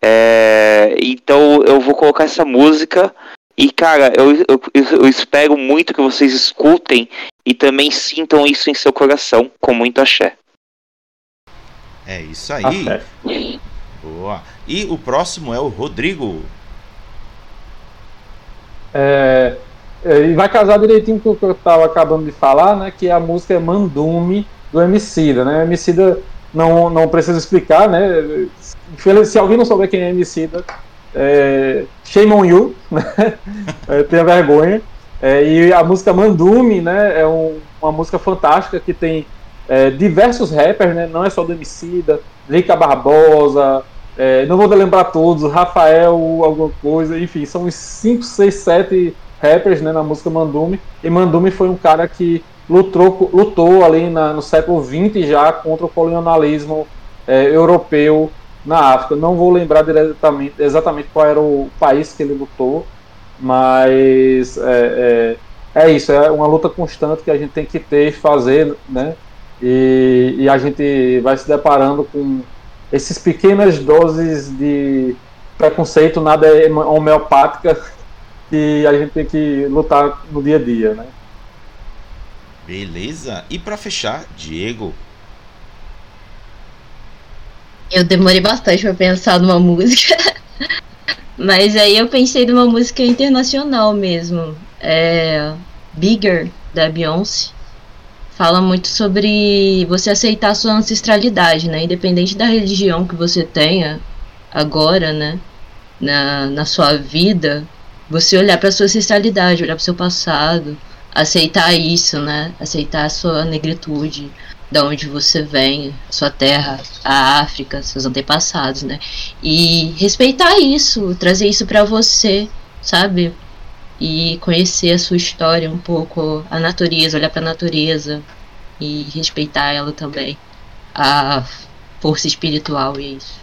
É, então eu vou colocar essa música. E cara, eu, eu, eu espero muito que vocês escutem e também sintam isso em seu coração, com muito axé. É isso aí. Boa. E o próximo é o Rodrigo. É, é, e vai casar direitinho com o que eu estava acabando de falar, né? Que a música é Mandume do Emicida, né? Emicida não, não precisa explicar, né? Se alguém não souber quem é Emicida, é, shame on you, né? É, tenha vergonha. É, e a música Mandume, né? É um, uma música fantástica que tem é, diversos rappers, né? Não é só do Emicida, Lica Barbosa, é, não vou lembrar todos, Rafael, alguma coisa, enfim, são uns 5, 6, 7 rappers né, na música Mandume. E Mandume foi um cara que lutou, lutou ali na, no século XX já contra o colonialismo é, europeu na África. Não vou lembrar diretamente, exatamente qual era o país que ele lutou, mas é, é, é isso, é uma luta constante que a gente tem que ter e fazer, né? E, e a gente vai se deparando com esses pequenas doses de preconceito, nada é homeopática, que a gente tem que lutar no dia a dia, né? Beleza. E para fechar, Diego. Eu demorei bastante para pensar numa música. Mas aí eu pensei numa música internacional mesmo. É Bigger da Beyoncé fala muito sobre você aceitar a sua ancestralidade, né? Independente da religião que você tenha agora, né? Na, na sua vida, você olhar para sua ancestralidade, olhar para seu passado, aceitar isso, né? Aceitar a sua negritude, da onde você vem, sua terra, a África, seus antepassados, né? E respeitar isso, trazer isso para você, sabe? E conhecer a sua história um pouco, a natureza, olhar para a natureza e respeitar ela também, a força espiritual e é isso.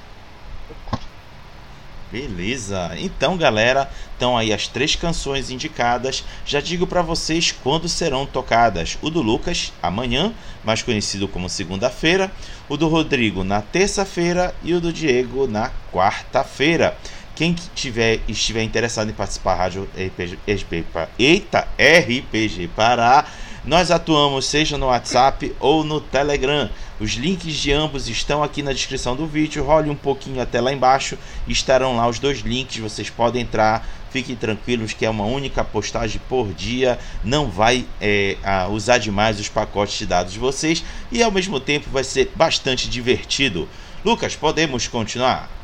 Beleza. Então, galera, estão aí as três canções indicadas. Já digo para vocês quando serão tocadas. O do Lucas amanhã, mais conhecido como segunda-feira, o do Rodrigo na terça-feira e o do Diego na quarta-feira. Quem tiver, estiver interessado em participar Rádio RPG, RPG, Eita, RPG Pará, nós atuamos seja no WhatsApp ou no Telegram. Os links de ambos estão aqui na descrição do vídeo. Role um pouquinho até lá embaixo. Estarão lá os dois links. Vocês podem entrar. Fiquem tranquilos que é uma única postagem por dia. Não vai é, usar demais os pacotes de dados de vocês. E ao mesmo tempo vai ser bastante divertido. Lucas, podemos continuar?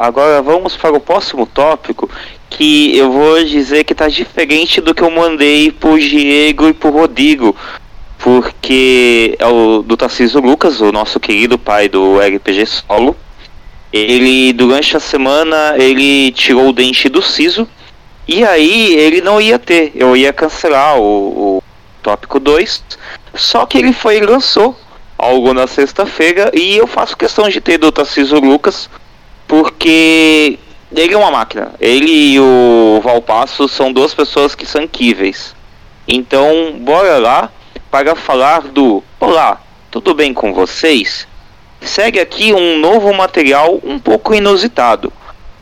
Agora vamos para o próximo tópico, que eu vou dizer que está diferente do que eu mandei pro Diego e pro Rodrigo, porque é o do Tarcísio Lucas, o nosso querido pai do RPG Solo. Ele, durante a semana, ele tirou o dente do siso, e aí ele não ia ter, eu ia cancelar o, o tópico 2, só que ele foi e lançou algo na sexta-feira e eu faço questão de ter do Tarcísio Lucas porque ele é uma máquina. Ele e o Valpasso são duas pessoas que são incríveis. Então, bora lá para falar do Olá, tudo bem com vocês? Segue aqui um novo material um pouco inusitado.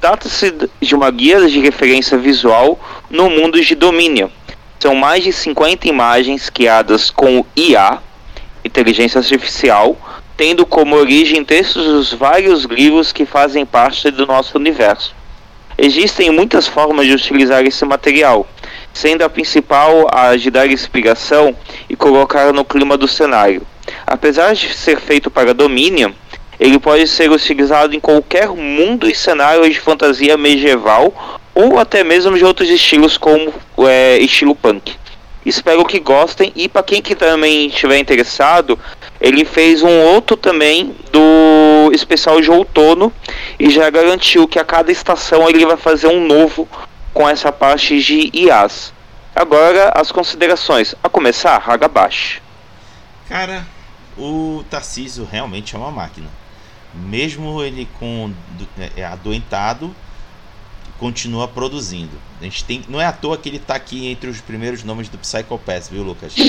Trata-se de uma guia de referência visual no mundo de domínio. São mais de 50 imagens criadas com IA inteligência artificial, tendo como origem textos dos vários livros que fazem parte do nosso universo. Existem muitas formas de utilizar esse material, sendo a principal a de dar inspiração e colocar no clima do cenário. Apesar de ser feito para Dominion, ele pode ser utilizado em qualquer mundo e cenário de fantasia medieval ou até mesmo de outros estilos como é, estilo punk. Espero que gostem e para quem que também estiver interessado, ele fez um outro também do especial de outono e já garantiu que a cada estação ele vai fazer um novo com essa parte de IAs. Agora as considerações. A começar, Hagabashi. Cara, o Tarcísio realmente é uma máquina. Mesmo ele com é, é, adoentado, continua produzindo. A gente tem, não é à toa que ele está aqui entre os primeiros nomes do Psycho Pass, viu, Lucas?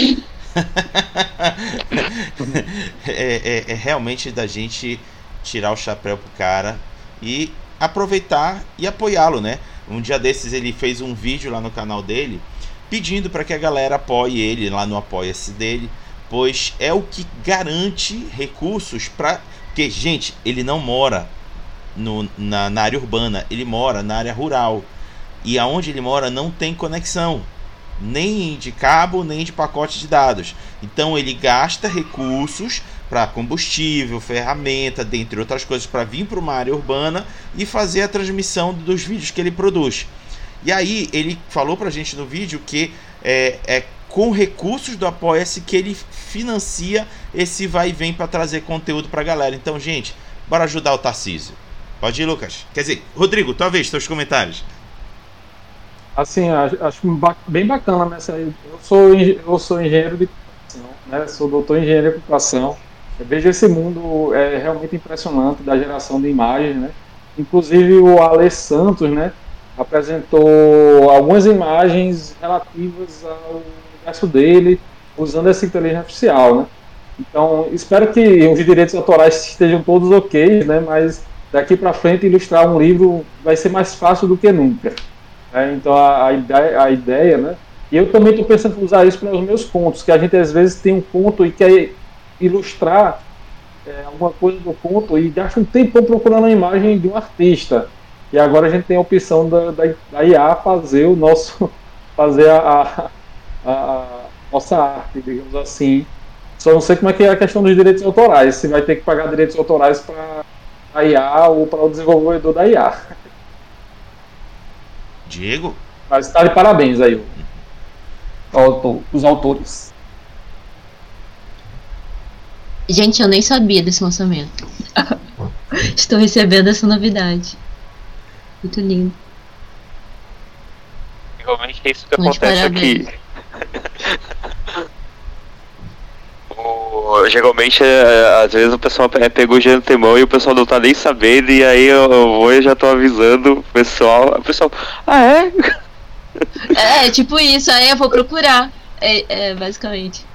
é, é, é, realmente da gente tirar o chapéu pro cara e aproveitar e apoiá-lo, né? Um dia desses ele fez um vídeo lá no canal dele pedindo para que a galera apoie ele lá no apoia-se dele, pois é o que garante recursos para que gente ele não mora no, na, na área urbana, ele mora na área rural e aonde ele mora não tem conexão nem de cabo nem de pacote de dados. Então ele gasta recursos para combustível, ferramenta, dentre outras coisas, para vir para uma área urbana e fazer a transmissão dos vídeos que ele produz. E aí ele falou para a gente no vídeo que é, é com recursos do Apoia-se que ele financia esse vai e vem para trazer conteúdo para a galera. Então, gente, bora ajudar o Tarcísio. Pode ir, Lucas. Quer dizer, Rodrigo, talvez, seus comentários. Assim, acho bem bacana nessa. Eu sou, eu sou engenheiro de computação, né? Sou doutor em engenharia de computação. Eu vejo esse mundo é realmente impressionante da geração de imagens, né? Inclusive o Ale Santos, né? Apresentou algumas imagens relativas ao universo dele usando essa inteligência artificial, né? Então, espero que os direitos autorais estejam todos ok, né? Mas daqui para frente ilustrar um livro vai ser mais fácil do que nunca. É, então a, a, ideia, a ideia, né? E eu também estou pensando em usar isso para os meus contos, que a gente às vezes tem um conto e quer ilustrar é, alguma coisa do conto e gasta um tempo procurando a imagem de um artista. E agora a gente tem a opção da, da, da IA fazer o nosso. fazer a, a, a nossa arte, digamos assim. Só não sei como é que é a questão dos direitos autorais, se vai ter que pagar direitos autorais para a IA ou para o desenvolvedor da IA. Diego? Mas está de parabéns aí, os autores. Gente, eu nem sabia desse lançamento. Estou recebendo essa novidade. Muito lindo. Realmente é isso que Muito acontece parabéns. aqui. geralmente, é, às vezes o pessoal é, pega o gênero temão e o pessoal não tá nem sabendo, e aí eu, eu vou e já tô avisando o pessoal. O pessoal, ah é? É, tipo isso, aí eu vou procurar. É, é basicamente.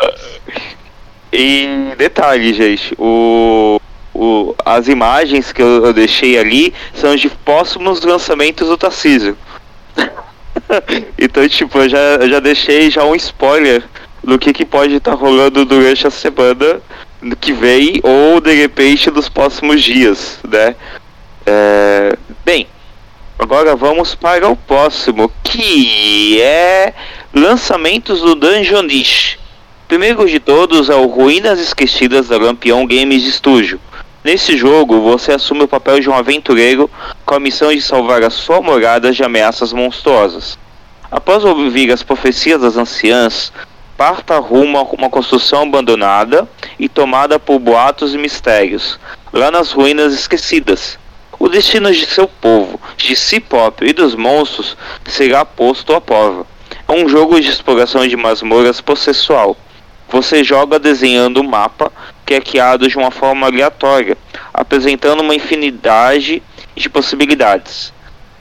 E detalhe, gente, o, o, as imagens que eu, eu deixei ali são de próximos lançamentos do Tarcísio. então, tipo, eu já, eu já deixei já um spoiler do que, que pode estar tá rolando durante a semana que vem ou de repente nos próximos dias, né? É, bem, agora vamos para o próximo, que é lançamentos do Dungeonish. Primeiro de todos é o Ruínas Esquecidas da Lampião Games Studio. Nesse jogo, você assume o papel de um aventureiro com a missão de salvar a sua morada de ameaças monstruosas. Após ouvir as profecias das anciãs, parta rumo a uma construção abandonada e tomada por boatos e mistérios, lá nas ruínas esquecidas. O destino de seu povo, de si próprio e dos monstros será posto à prova. É um jogo de exploração de masmorras processual. Você joga desenhando um mapa que é criado de uma forma aleatória, apresentando uma infinidade de possibilidades.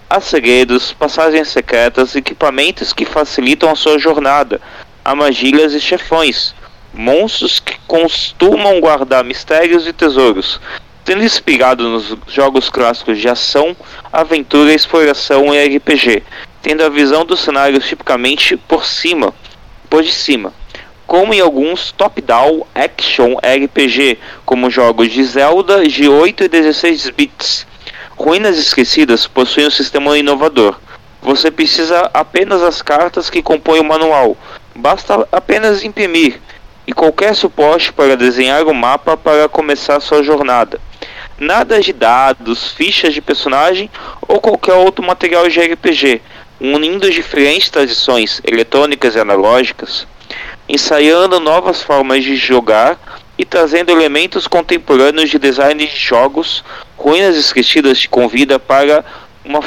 Há segredos, passagens secretas, equipamentos que facilitam a sua jornada, armadilhas e chefões, monstros que costumam guardar mistérios e tesouros, tendo inspirado nos jogos clássicos de ação, aventura, exploração e RPG, tendo a visão dos cenários tipicamente por cima, por de cima. como em alguns top-down action RPG, como jogos de Zelda de 8 e 16 bits. Ruínas Esquecidas possui um sistema inovador. Você precisa apenas das cartas que compõem o manual. Basta apenas imprimir e qualquer suporte para desenhar o mapa para começar sua jornada. Nada de dados, fichas de personagem ou qualquer outro material de RPG, unindo diferentes tradições eletrônicas e analógicas, ensaiando novas formas de jogar e trazendo elementos contemporâneos de design de jogos. Ruínas Esquecidas te convida para uma,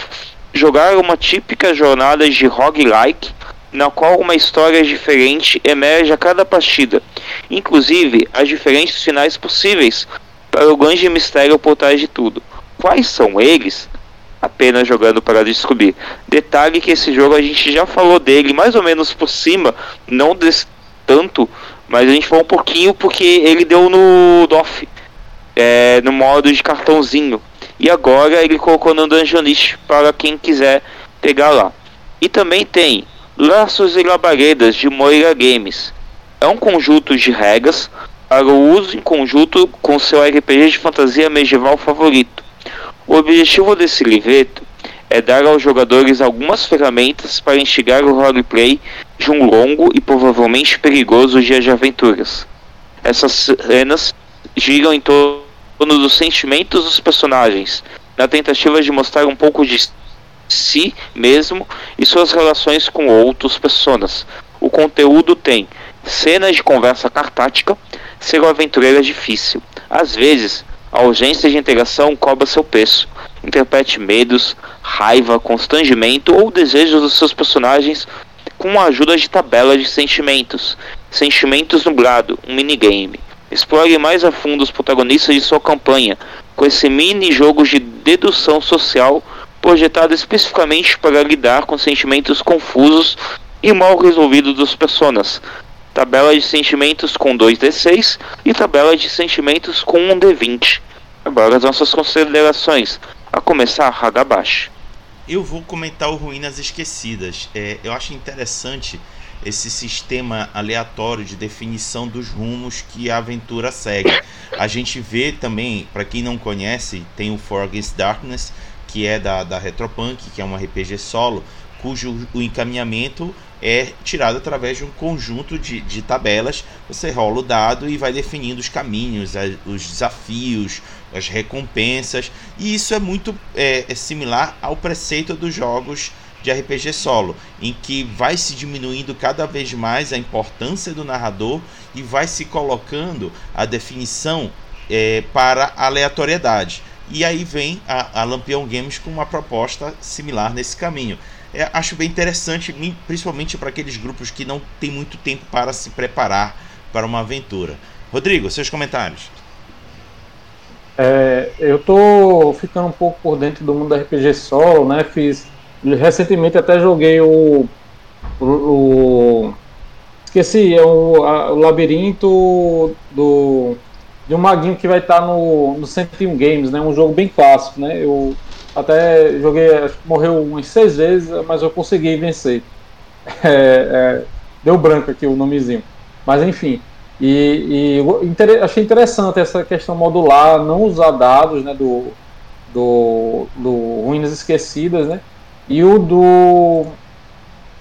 jogar uma típica jornada de roguelike na qual uma história diferente emerge a cada partida, inclusive as diferentes finais possíveis para o grande mistério por trás de tudo. Quais são eles? Apenas jogando para descobrir. Detalhe que esse jogo a gente já falou dele mais ou menos por cima, não desse tanto, mas a gente falou um pouquinho porque ele deu no DOF, é, no modo de cartãozinho. E agora ele colocou no Dungeon List para quem quiser pegar lá. E também tem Laços e Labaredas de Moira Games. É um conjunto de regras para o uso em conjunto com seu RPG de fantasia medieval favorito. O objetivo desse livreto é dar aos jogadores algumas ferramentas para instigar o roleplay de um longo e provavelmente perigoso dia de aventuras. Essas cenas giram em torno dos sentimentos dos personagens, na tentativa de mostrar um pouco de si mesmo e suas relações com outras pessoas. O conteúdo tem cenas de conversa cartática, ser um aventureiro é difícil. Às vezes, a ausência de integração cobra seu preço. Interprete medos, raiva, constrangimento ou desejos dos seus personagens com a ajuda de tabela de sentimentos. Sentimentos nublado, um minigame. Explore mais a fundo os protagonistas de sua campanha, com esse mini jogo de dedução social projetado especificamente para lidar com sentimentos confusos e mal resolvidos dos personas tabela de sentimentos com 2d6 e tabela de sentimentos com 1d20. Agora as nossas considerações, a começar Hagabashi. Eu vou comentar o Ruínas Esquecidas. É, eu acho interessante esse sistema aleatório de definição dos rumos que a aventura segue. A gente vê também, para quem não conhece, tem o For Against Darkness, que é da, da Retropunk, que é um RPG solo, cujo o encaminhamento é tirado através de um conjunto de, de tabelas. Você rola o dado e vai definindo os caminhos, os desafios, as recompensas. E isso é muito é, é similar ao preceito dos jogos de RPG solo, em que vai se diminuindo cada vez mais a importância do narrador e vai se colocando a definição é, para aleatoriedade. E aí vem a, a Lampião Games com uma proposta similar nesse caminho é, acho bem interessante, principalmente para aqueles grupos que não têm muito tempo para se preparar para uma aventura. Rodrigo, seus comentários. É, eu tô ficando um pouco por dentro do mundo RPG solo, né? Fiz recentemente até joguei o, o, o esqueci, é o, a, o labirinto do de um maguinho que vai estar tá no no 101 Games, né? Um jogo bem clássico, né? Eu até joguei, morreu umas seis vezes, mas eu consegui vencer. É, é, deu branco aqui o nomezinho. Mas enfim. E, e inter, achei interessante essa questão modular, não usar dados né, do, do, do Ruínas Esquecidas, né? E o do,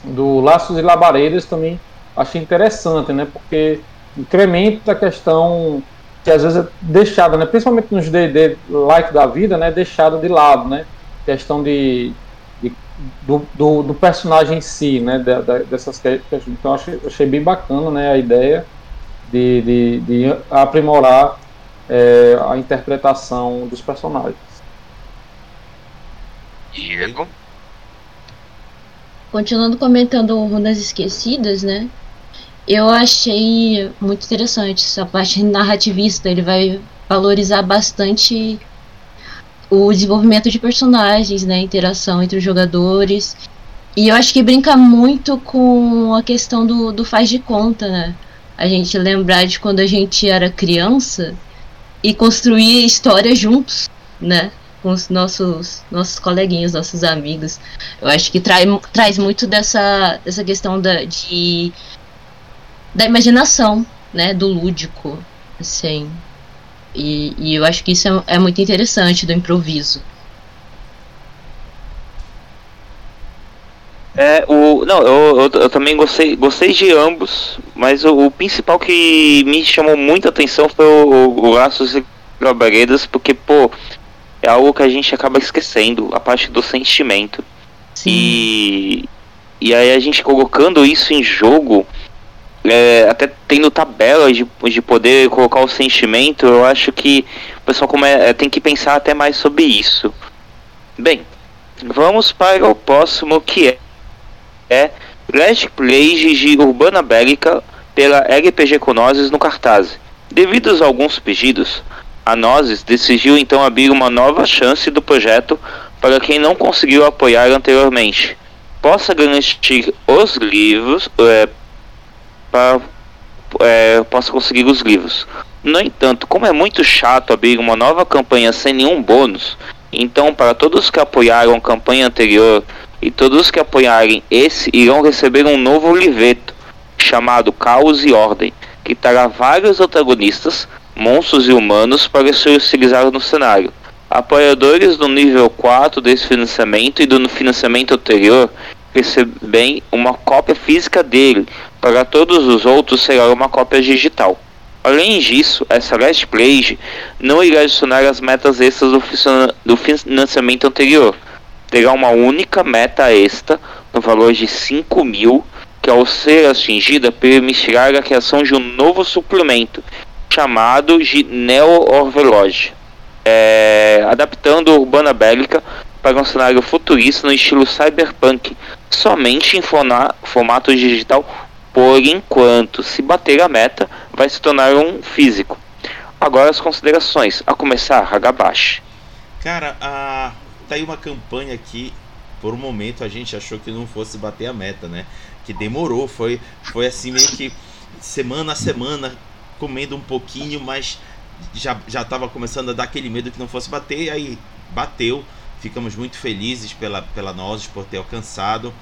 do Laços e Labaredas também achei interessante, né? Porque incrementa a questão que às vezes é deixada, né, principalmente nos D&D like da vida, né, deixada de lado, né, questão de, de do, do, do, personagem em si, né, da, da, dessas questões. Então achei, achei bem bacana, né, a ideia de, de, de aprimorar é, a interpretação dos personagens. Diego? Continuando comentando Runas Esquecidas, né? Eu achei muito interessante essa parte narrativista. Ele vai valorizar bastante o desenvolvimento de personagens, né, a interação entre os jogadores. E eu acho que brinca muito com a questão do, do faz de conta, né? A gente lembrar de quando a gente era criança e construir histórias juntos, né? Com os nossos, nossos coleguinhas, nossos amigos. Eu acho que trai, traz muito dessa, dessa questão da, de da imaginação, né, do lúdico, assim. E, e eu acho que isso é, é muito interessante do improviso. É, o, não, eu, eu, eu, também gostei, gostei de ambos, mas o, o, principal que me chamou muita atenção foi o, o Laços e Labaredas, porque, pô, é algo que a gente acaba esquecendo, a parte do sentimento. Sim. E, e aí a gente colocando isso em jogo, é, até tendo tabelas de, de poder colocar o sentimento, eu acho que o pessoal come, é, tem que pensar até mais sobre isso. Bem, vamos para o próximo que é é Last Plays de Urbana Bélica pela RPG Conoses no cartaz. Devido a alguns pedidos, a Nozes decidiu então abrir uma nova chance do projeto para quem não conseguiu apoiar anteriormente. Possa garantir os livros, é, para, é, conseguir os livros. No entanto, como é muito chato abrir uma nova campanha sem nenhum bônus, então para todos que apoiaram a campanha anterior e todos que apoiarem esse irão receber um novo livreto chamado Caos e Ordem, que terá vários antagonistas, monstros e humanos para ser utilizados no cenário. Apoiadores do nível 4 desse financiamento e do financiamento anterior recebem uma cópia física dele, para todos os outros será uma cópia digital. Além disso, essa Last Play não irá adicionar as metas extras do financiamento anterior, terá uma única meta extra no valor de 5 mil, que ao ser atingida permitirá a criação de um novo suplemento chamado de Neo Overlodge, é, adaptando a Urbana Bélica para um cenário futurista no estilo cyberpunk, somente em formato digital por enquanto. Se bater a meta, vai se tornar um físico. Agora as considerações, a começar, Hagabashi. Cara, a tá aí uma campanha que por um momento a gente achou que não fosse bater a meta, né? Que demorou, foi, foi assim meio que semana a semana comendo um pouquinho, mas já já estava começando a dar aquele medo que não fosse bater, aí bateu. Ficamos muito felizes pela, pela nós por ter alcançado.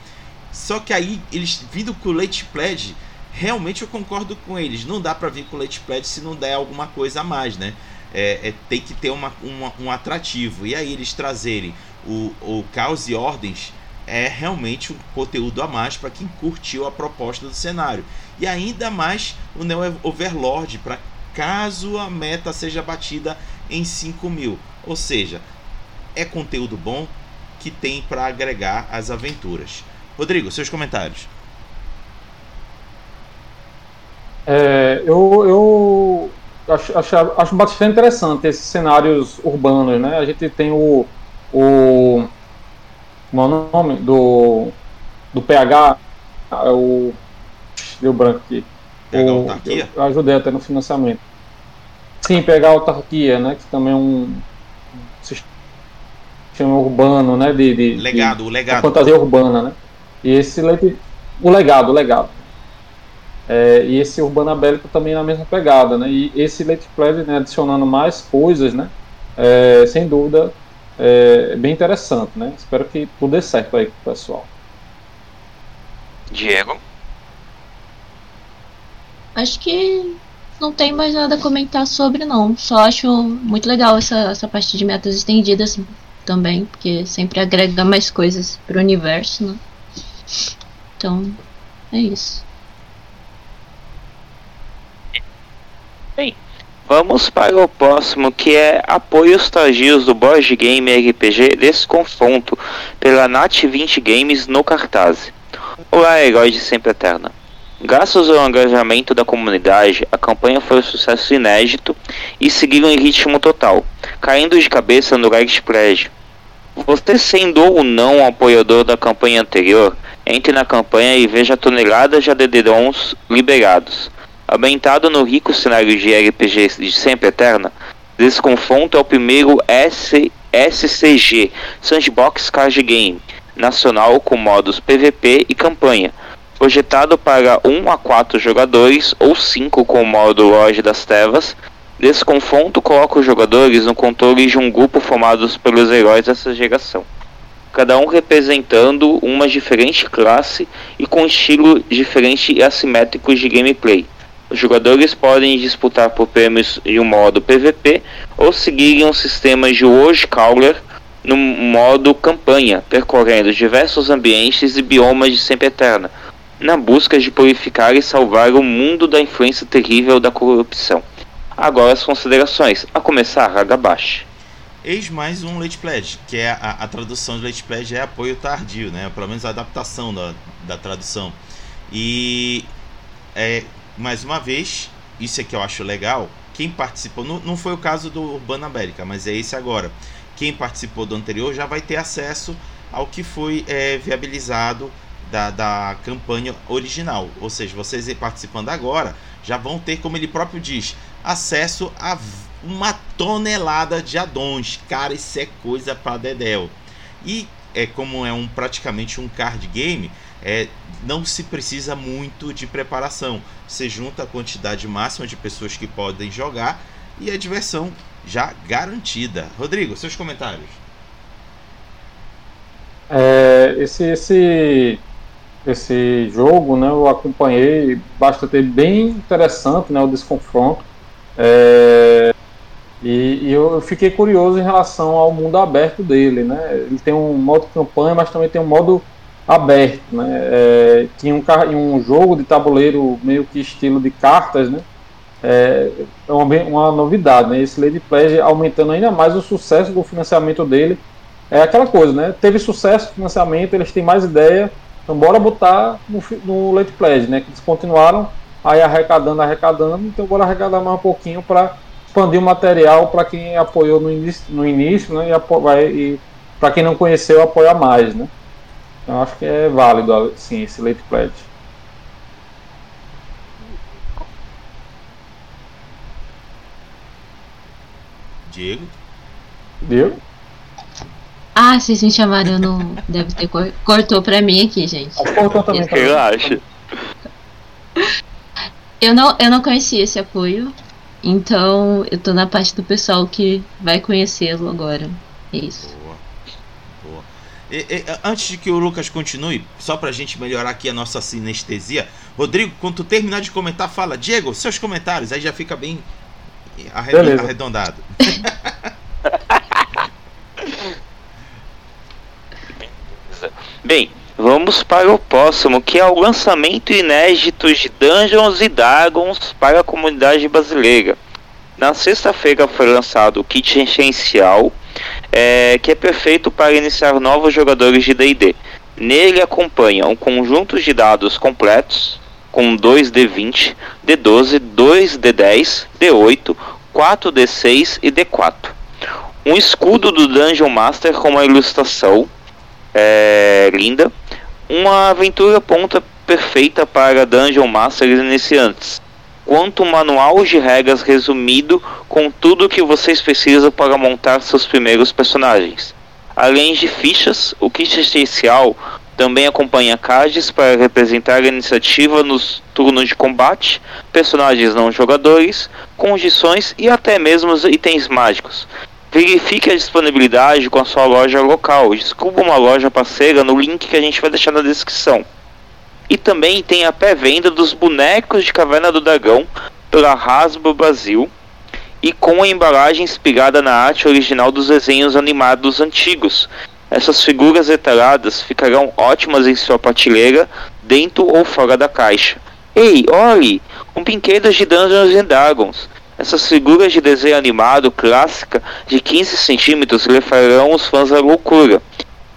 Só que aí eles vindo com o Late Pledge, realmente eu concordo com eles. Não dá para vir com o Late Pledge se não der alguma coisa a mais, né? é, é, tem que ter uma, uma, um atrativo. E aí eles trazerem o, o Caos e Ordens é realmente um conteúdo a mais para quem curtiu a proposta do cenário. E ainda mais o Neo Overlord, para caso a meta seja batida em 5 mil. Ou seja, é conteúdo bom que tem para agregar as aventuras. Rodrigo, seus comentários. É, eu, eu acho, acho, acho bastante interessante esses cenários urbanos, né? A gente tem o. o como é o nome? Do, do PH, é o. Deu branco aqui. PH Autarquia? Eu, eu ajudei até no financiamento. Sim, PH Autarquia, né? Que também é um sistema urbano, né? De, de legado, de, o legado. Fantasia urbana, né? E esse leite. O legado, o legado. É, e esse Urbana Bélico também na mesma pegada, né? E esse Late Play, né, adicionando mais coisas, né? É, sem dúvida, é bem interessante, né? Espero que tudo dê certo aí com o pessoal. Diego? Acho que não tem mais nada a comentar sobre, não. Só acho muito legal essa, essa parte de metas estendidas também, porque sempre agrega mais coisas para o universo, né? Então, é isso. Bem, vamos para o próximo que é apoio estagios do Board Game RPG Desconfronto pela Nat 20 Games no cartaz. Olá, herói de sempre eterna. Graças ao engajamento da comunidade, a campanha foi um sucesso inédito e seguiu em ritmo total, caindo de cabeça no Reddit Pledge. Você sendo ou não um apoiador da campanha anterior, entre na campanha e veja toneladas de ADDROMs liberados. Ambientado no rico cenário de RPG de Sempre Eterna, Desconfronto é o primeiro S SCG Sandbox Card Game nacional com modos PVP e campanha, projetado para 1 a 4 jogadores ou 5 com o modo Loja das Trevas. Desconfronto coloca os jogadores no controle de um grupo formado pelos heróis dessa geração. cada um representando uma diferente classe e com estilo diferente e assimétricos de gameplay. Os jogadores podem disputar por prêmios em um modo PVP ou seguirem um sistema de World Crawler no modo campanha, percorrendo diversos ambientes e biomas de sempre eterna, na busca de purificar e salvar o mundo da influência terrível da corrupção. Agora as considerações, a começar Hagabashi. Eis mais um Late Pledge, que é a, a, tradução de Late Pledge é apoio tardio, né? Pelo menos a adaptação da, da tradução. E é, mais uma vez, isso é que eu acho legal. Quem participou, não, não foi o caso do Urbana América, mas é esse agora. Quem participou do anterior já vai ter acesso ao que foi é, viabilizado da, da campanha original. Ou seja, vocês participando agora já vão ter, como ele próprio diz, acesso a uma tonelada de addons. Cara, isso é coisa para Dedel. E é como é um praticamente um card game, é, não se precisa muito de preparação. Você junta a quantidade máxima de pessoas que podem jogar e a diversão já garantida. Rodrigo, seus comentários. É, esse, esse, esse jogo, né, eu acompanhei bastante bem interessante, né, o desconfronto. É, e, e, eu fiquei curioso em relação ao mundo aberto dele, né? Ele tem um modo campanha, mas também tem um modo aberto, né? É, tinha um, um jogo de tabuleiro meio que estilo de cartas, né? É, é uma, uma novidade, né? Esse Lady Pledge aumentando ainda mais o sucesso do financiamento dele. É aquela coisa, né? Teve sucesso, financiamento, eles têm mais ideia, então bora botar no, no Lady Pledge, né? Que eles continuaram aí arrecadando, arrecadando, então bora arrecadar mais um pouquinho para expandir o material para quem apoiou no início, no início né, e, e para quem não conheceu, apoia mais. Né? Então acho que é válido sim, esse late pledge. Diego? Diego? Ah, vocês me chamaram, eu não. Deve ter cor... cortou pra mim aqui, gente. Cortou também. Eu acho. Eu não, eu não conhecia esse apoio. Então, eu tô na parte do pessoal que vai conhecê-lo agora. É isso. Boa. Boa. E, e, antes de que o Lucas continue, só pra gente melhorar aqui a nossa sinestesia, Rodrigo, quando tu terminar de comentar, fala, Diego, seus comentários, aí já fica bem arredondado. Bem, Vamos para o próximo, que é o lançamento inédito de Dungeons e Dragons para a comunidade brasileira. Na sexta-feira foi lançado o kit essencial, é, que é perfeito para iniciar novos jogadores de D&D. Nele acompanha um conjunto de dados completos, com 2D20, D12, 2D10, D8, 4D6 e D4. Um escudo do Dungeon Master com uma ilustração é, linda, uma aventura ponta perfeita para Dungeon Masters iniciantes, quanto um manual de regras resumido com tudo o que vocês precisam para montar seus primeiros personagens. Além de fichas, o kit essencial também acompanha cards para representar a iniciativa nos turnos de combate, personagens não jogadores, condições e até mesmo itens mágicos, Verifique a disponibilidade com a sua loja local. Descubra uma loja parceira no link que a gente vai deixar na descrição. E também tem a pré-venda dos bonecos de Caverna do Dragão pela Hasbro Brasil e com a embalagem inspirada na arte original dos desenhos animados antigos. Essas figuras detalhadas ficarão ótimas em sua prateleira, dentro ou fora da caixa. Ei, olhe! Um brinquedo de Dungeons Dragons. Essas figuras de desenho animado clássica de 15 centímetros levarão os fãs à loucura.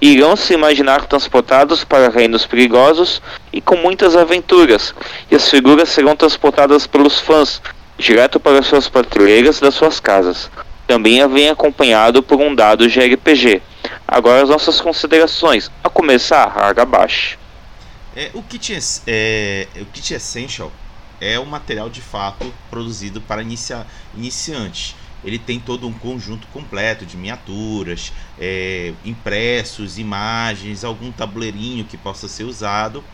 Irão se imaginar transportados para reinos perigosos e com muitas aventuras, e as figuras serão transportadas pelos fãs direto para suas prateleiras das suas casas. Também vem acompanhado por um dado de RPG. Agora as nossas considerações, a começar a Agabashi. É, o, kit, é, o kit Essential é um material de fato produzido para inicia, iniciantes. Ele tem todo um conjunto completo de miniaturas, é, impressos, imagens, algum tabuleirinho que possa ser usado.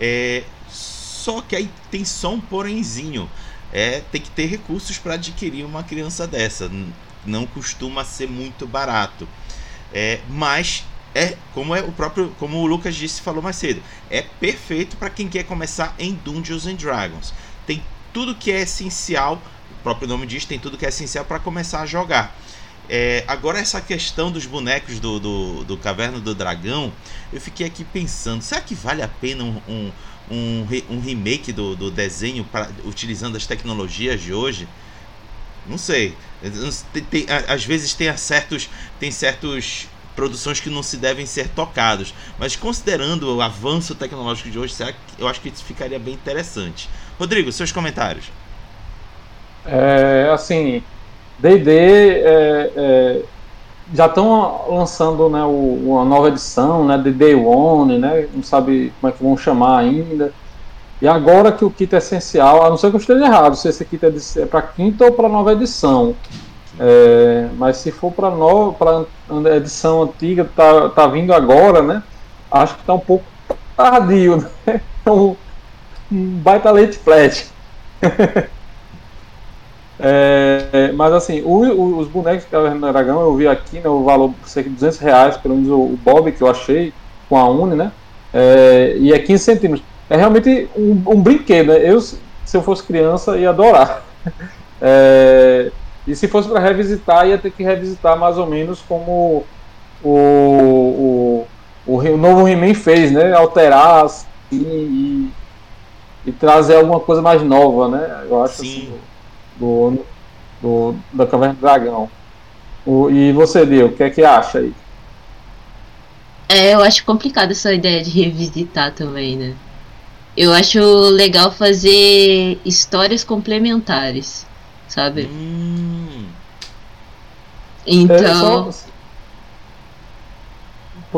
É, só que aí tem só um porémzinho. É, tem que ter recursos para adquirir uma criança dessa. Não costuma ser muito barato. É, mas é como é o próprio, como o Lucas disse falou mais cedo, é perfeito para quem quer começar em Dungeons and Dragons. Tem tudo que é essencial, o próprio nome diz, tem tudo que é essencial para começar a jogar. É, agora essa questão dos bonecos do, do, do, Caverna do Dragão, eu fiquei aqui pensando, será que vale a pena um, um, um, um remake do, do desenho pra, utilizando as tecnologias de hoje? Não sei. Tem, tem, às vezes tem certos, tem certos produções que não se devem ser tocados. Mas considerando o avanço tecnológico de hoje, eu acho que isso ficaria bem interessante. Rodrigo, seus comentários. É, assim, D&D é, é, já estão lançando né, o, uma nova edição, né, D&D One, né, não sabe como é que vão chamar ainda. E agora que o kit é essencial, a não ser que eu esteja errado, se esse kit é, é para quinta ou para nova edição. É, mas se for para nova, para edição antiga, tá, tá vindo agora, né? Acho que tá um pouco tardio, né? Um, um baita leite flat. é, mas assim, o, o, os bonecos de Caverna do Dragão eu vi aqui, né, o valor cerca de 200 reais, pelo menos o, o Bob que eu achei com a Uni, né? É, e é 15 centímetros. É realmente um, um brinquedo, né? Eu, se eu fosse criança, ia adorar. É, e se fosse para revisitar, ia ter que revisitar mais ou menos como o, o, o, o novo He-Man fez, né? Alterar assim, e, e, trazer alguma coisa mais nova, né? Eu acho Sim. assim, do, do, da Caverna do Dragão. O, e você, Dio, o que é que acha aí? É, eu acho complicado essa ideia de revisitar também, né? Eu acho legal fazer histórias complementares, sabe? Hum. Então. Só...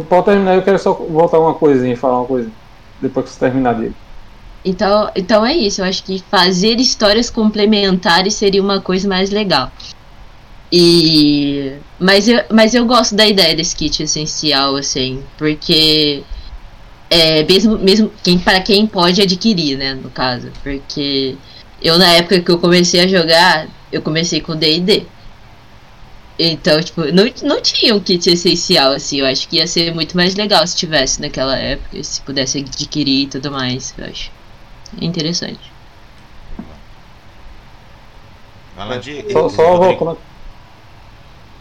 Pode terminar, eu quero só voltar uma coisinha, falar uma coisa. Depois que você terminar dele. Então, então é isso, eu acho que fazer histórias complementares seria uma coisa mais legal. E mas eu, mas eu gosto da ideia desse kit essencial assim, porque é mesmo mesmo quem para quem pode adquirir, né, no caso, porque eu na época que eu comecei a jogar, eu comecei com D&D. Então, tipo, não, não tinha um kit essencial, assim. Eu acho que ia ser muito mais legal se tivesse naquela época, se pudesse adquirir e tudo mais. Eu acho interessante. Vai lá, de... só, só, voltando,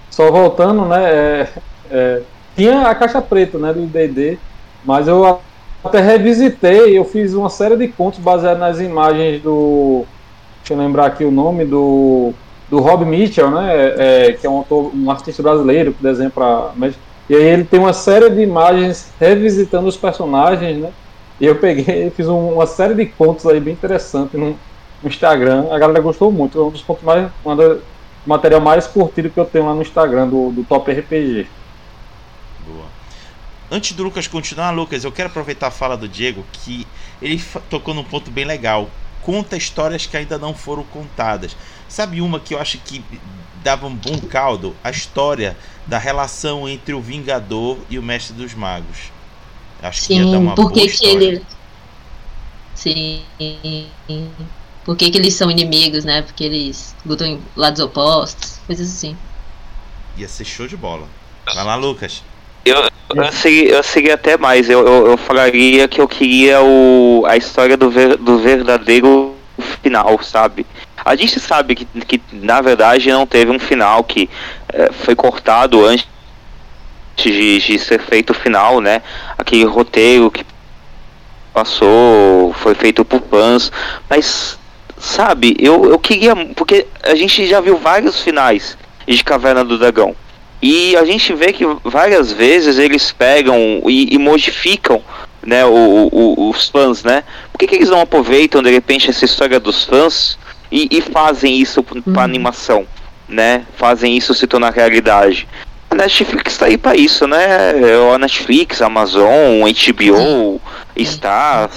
só voltando, né? É, é, tinha a caixa preta, né, do D&D, mas eu até revisitei, eu fiz uma série de contos baseados nas imagens do... Deixa eu lembrar aqui o nome do do Rob Mitchell, né, é, é, que é um, autor, um artista brasileiro que desenha para e aí ele tem uma série de imagens revisitando os personagens, né? E eu peguei, fiz um, uma série de contos aí bem interessante no, no, Instagram. A galera gostou muito. É um dos contos mais, um do material mais curtido que eu tenho lá no Instagram do, do Top RPG. Boa. Antes do Lucas continuar, Lucas, eu quero aproveitar a fala do Diego que ele tocou num ponto bem legal. Conta histórias que ainda não foram contadas. Sabe uma que eu acho que dava um bom caldo? A história da relação entre o Vingador e o Mestre dos Magos. Acho Sim, que ia dar uma por que ele Sim. Por que, que eles são inimigos, né? Porque eles lutam em lados opostos, coisas assim. Ia ser show de bola. Vai lá, Lucas. Eu, eu, segui, eu segui até mais. Eu, eu, eu, falaria que eu queria o, a história do, ver, do verdadeiro final, sabe? A gente sabe que, que na verdade não teve um final que é, foi cortado antes de, de, ser feito o final, né? Aquele roteiro que passou, foi feito por fãs, mas sabe, eu, eu queria, porque a gente já viu vários finais de Caverna do Dragão. E a gente vê que várias vezes eles pegam e, e modificam né, o, o, os fãs, né? Por que, que eles não aproveitam de repente essa história dos fãs e, e fazem isso para uhum. animação, né? Fazem isso se tornar realidade. A Netflix está aí para isso, né? A Netflix, Amazon, HBO, Star,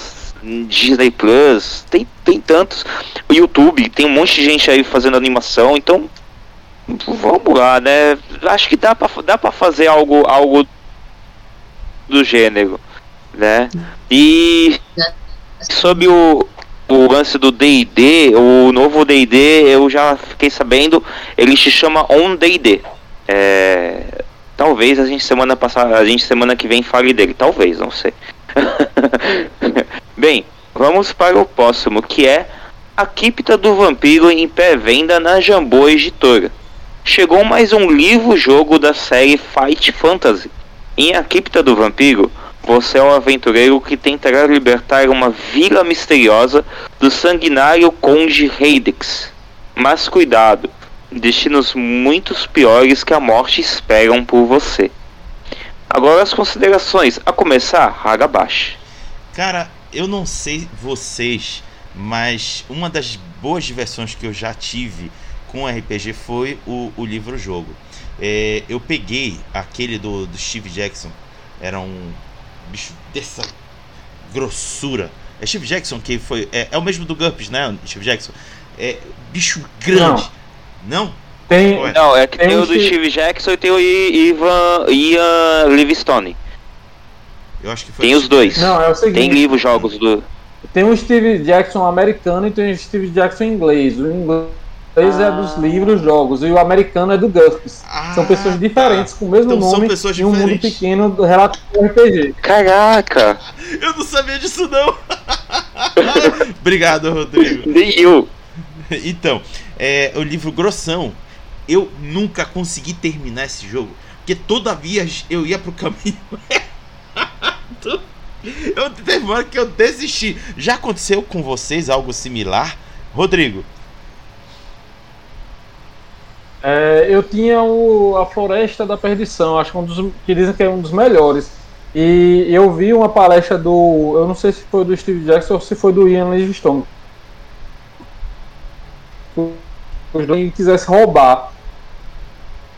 Disney Plus, tem, tem tantos. O YouTube, tem um monte de gente aí fazendo animação, então vamos lá, né? Acho que dá para dá pra fazer algo, algo do gênero, né? E sobre o, o lance do D&D, o novo D&D, eu já fiquei sabendo, ele se chama On D&D. É, Talvez a gente semana passada, a gente semana que vem fale dele, talvez, não sei. Bem, vamos para o próximo, que é A Cripta do Vampiro em pré-venda na Jambô Editora. Chegou mais um livro-jogo da série Fight Fantasy. Em A Cripta do Vampiro, você é um aventureiro que tentará libertar uma vila misteriosa do sanguinário Conde Heidex. Mas cuidado, destinos muitos piores que a morte esperam por você. Agora as considerações, a começar, Hagabashi. Cara, eu não sei vocês, mas uma das boas diversões que eu já tive com RPG foi o, o livro-jogo. É, eu peguei aquele do, do Steve Jackson, era um bicho dessa grossura. É Steve Jackson que foi. É, é o mesmo do GURPS, né? Steve Jackson. É bicho grande. Não? Tem, Ué. Não, é que Tem tem, um o do Steve- Steve Jackson e tem o Ivan, Ian Livingstone. Eu acho que foi Tem os dois. não, é o seguinte. Tem livros, jogos do. Tem o Steve Jackson americano e tem o Steve Jackson inglês. O inglês é dos livros, jogos, e o americano é do GURPS. São Ah, pessoas diferentes, com o mesmo Então são nome pessoas e um mundo diferentes. pequeno do relativo ao RPG. Caraca! Eu não sabia disso não. Obrigado, Rodrigo. Nem eu. Então, é, o livro Grossão, eu nunca consegui terminar esse jogo, porque toda vez eu ia pro caminho errado. Eu teve uma hora que eu desisti. Já aconteceu com vocês algo similar? Rodrigo, É, eu tinha o, a Floresta da Perdição, acho que, um dos, que dizem que é um dos melhores. E eu vi uma palestra do. Eu não sei se foi do Steve Jackson ou se foi do Ian Livingstone. Os dois quisessem roubar.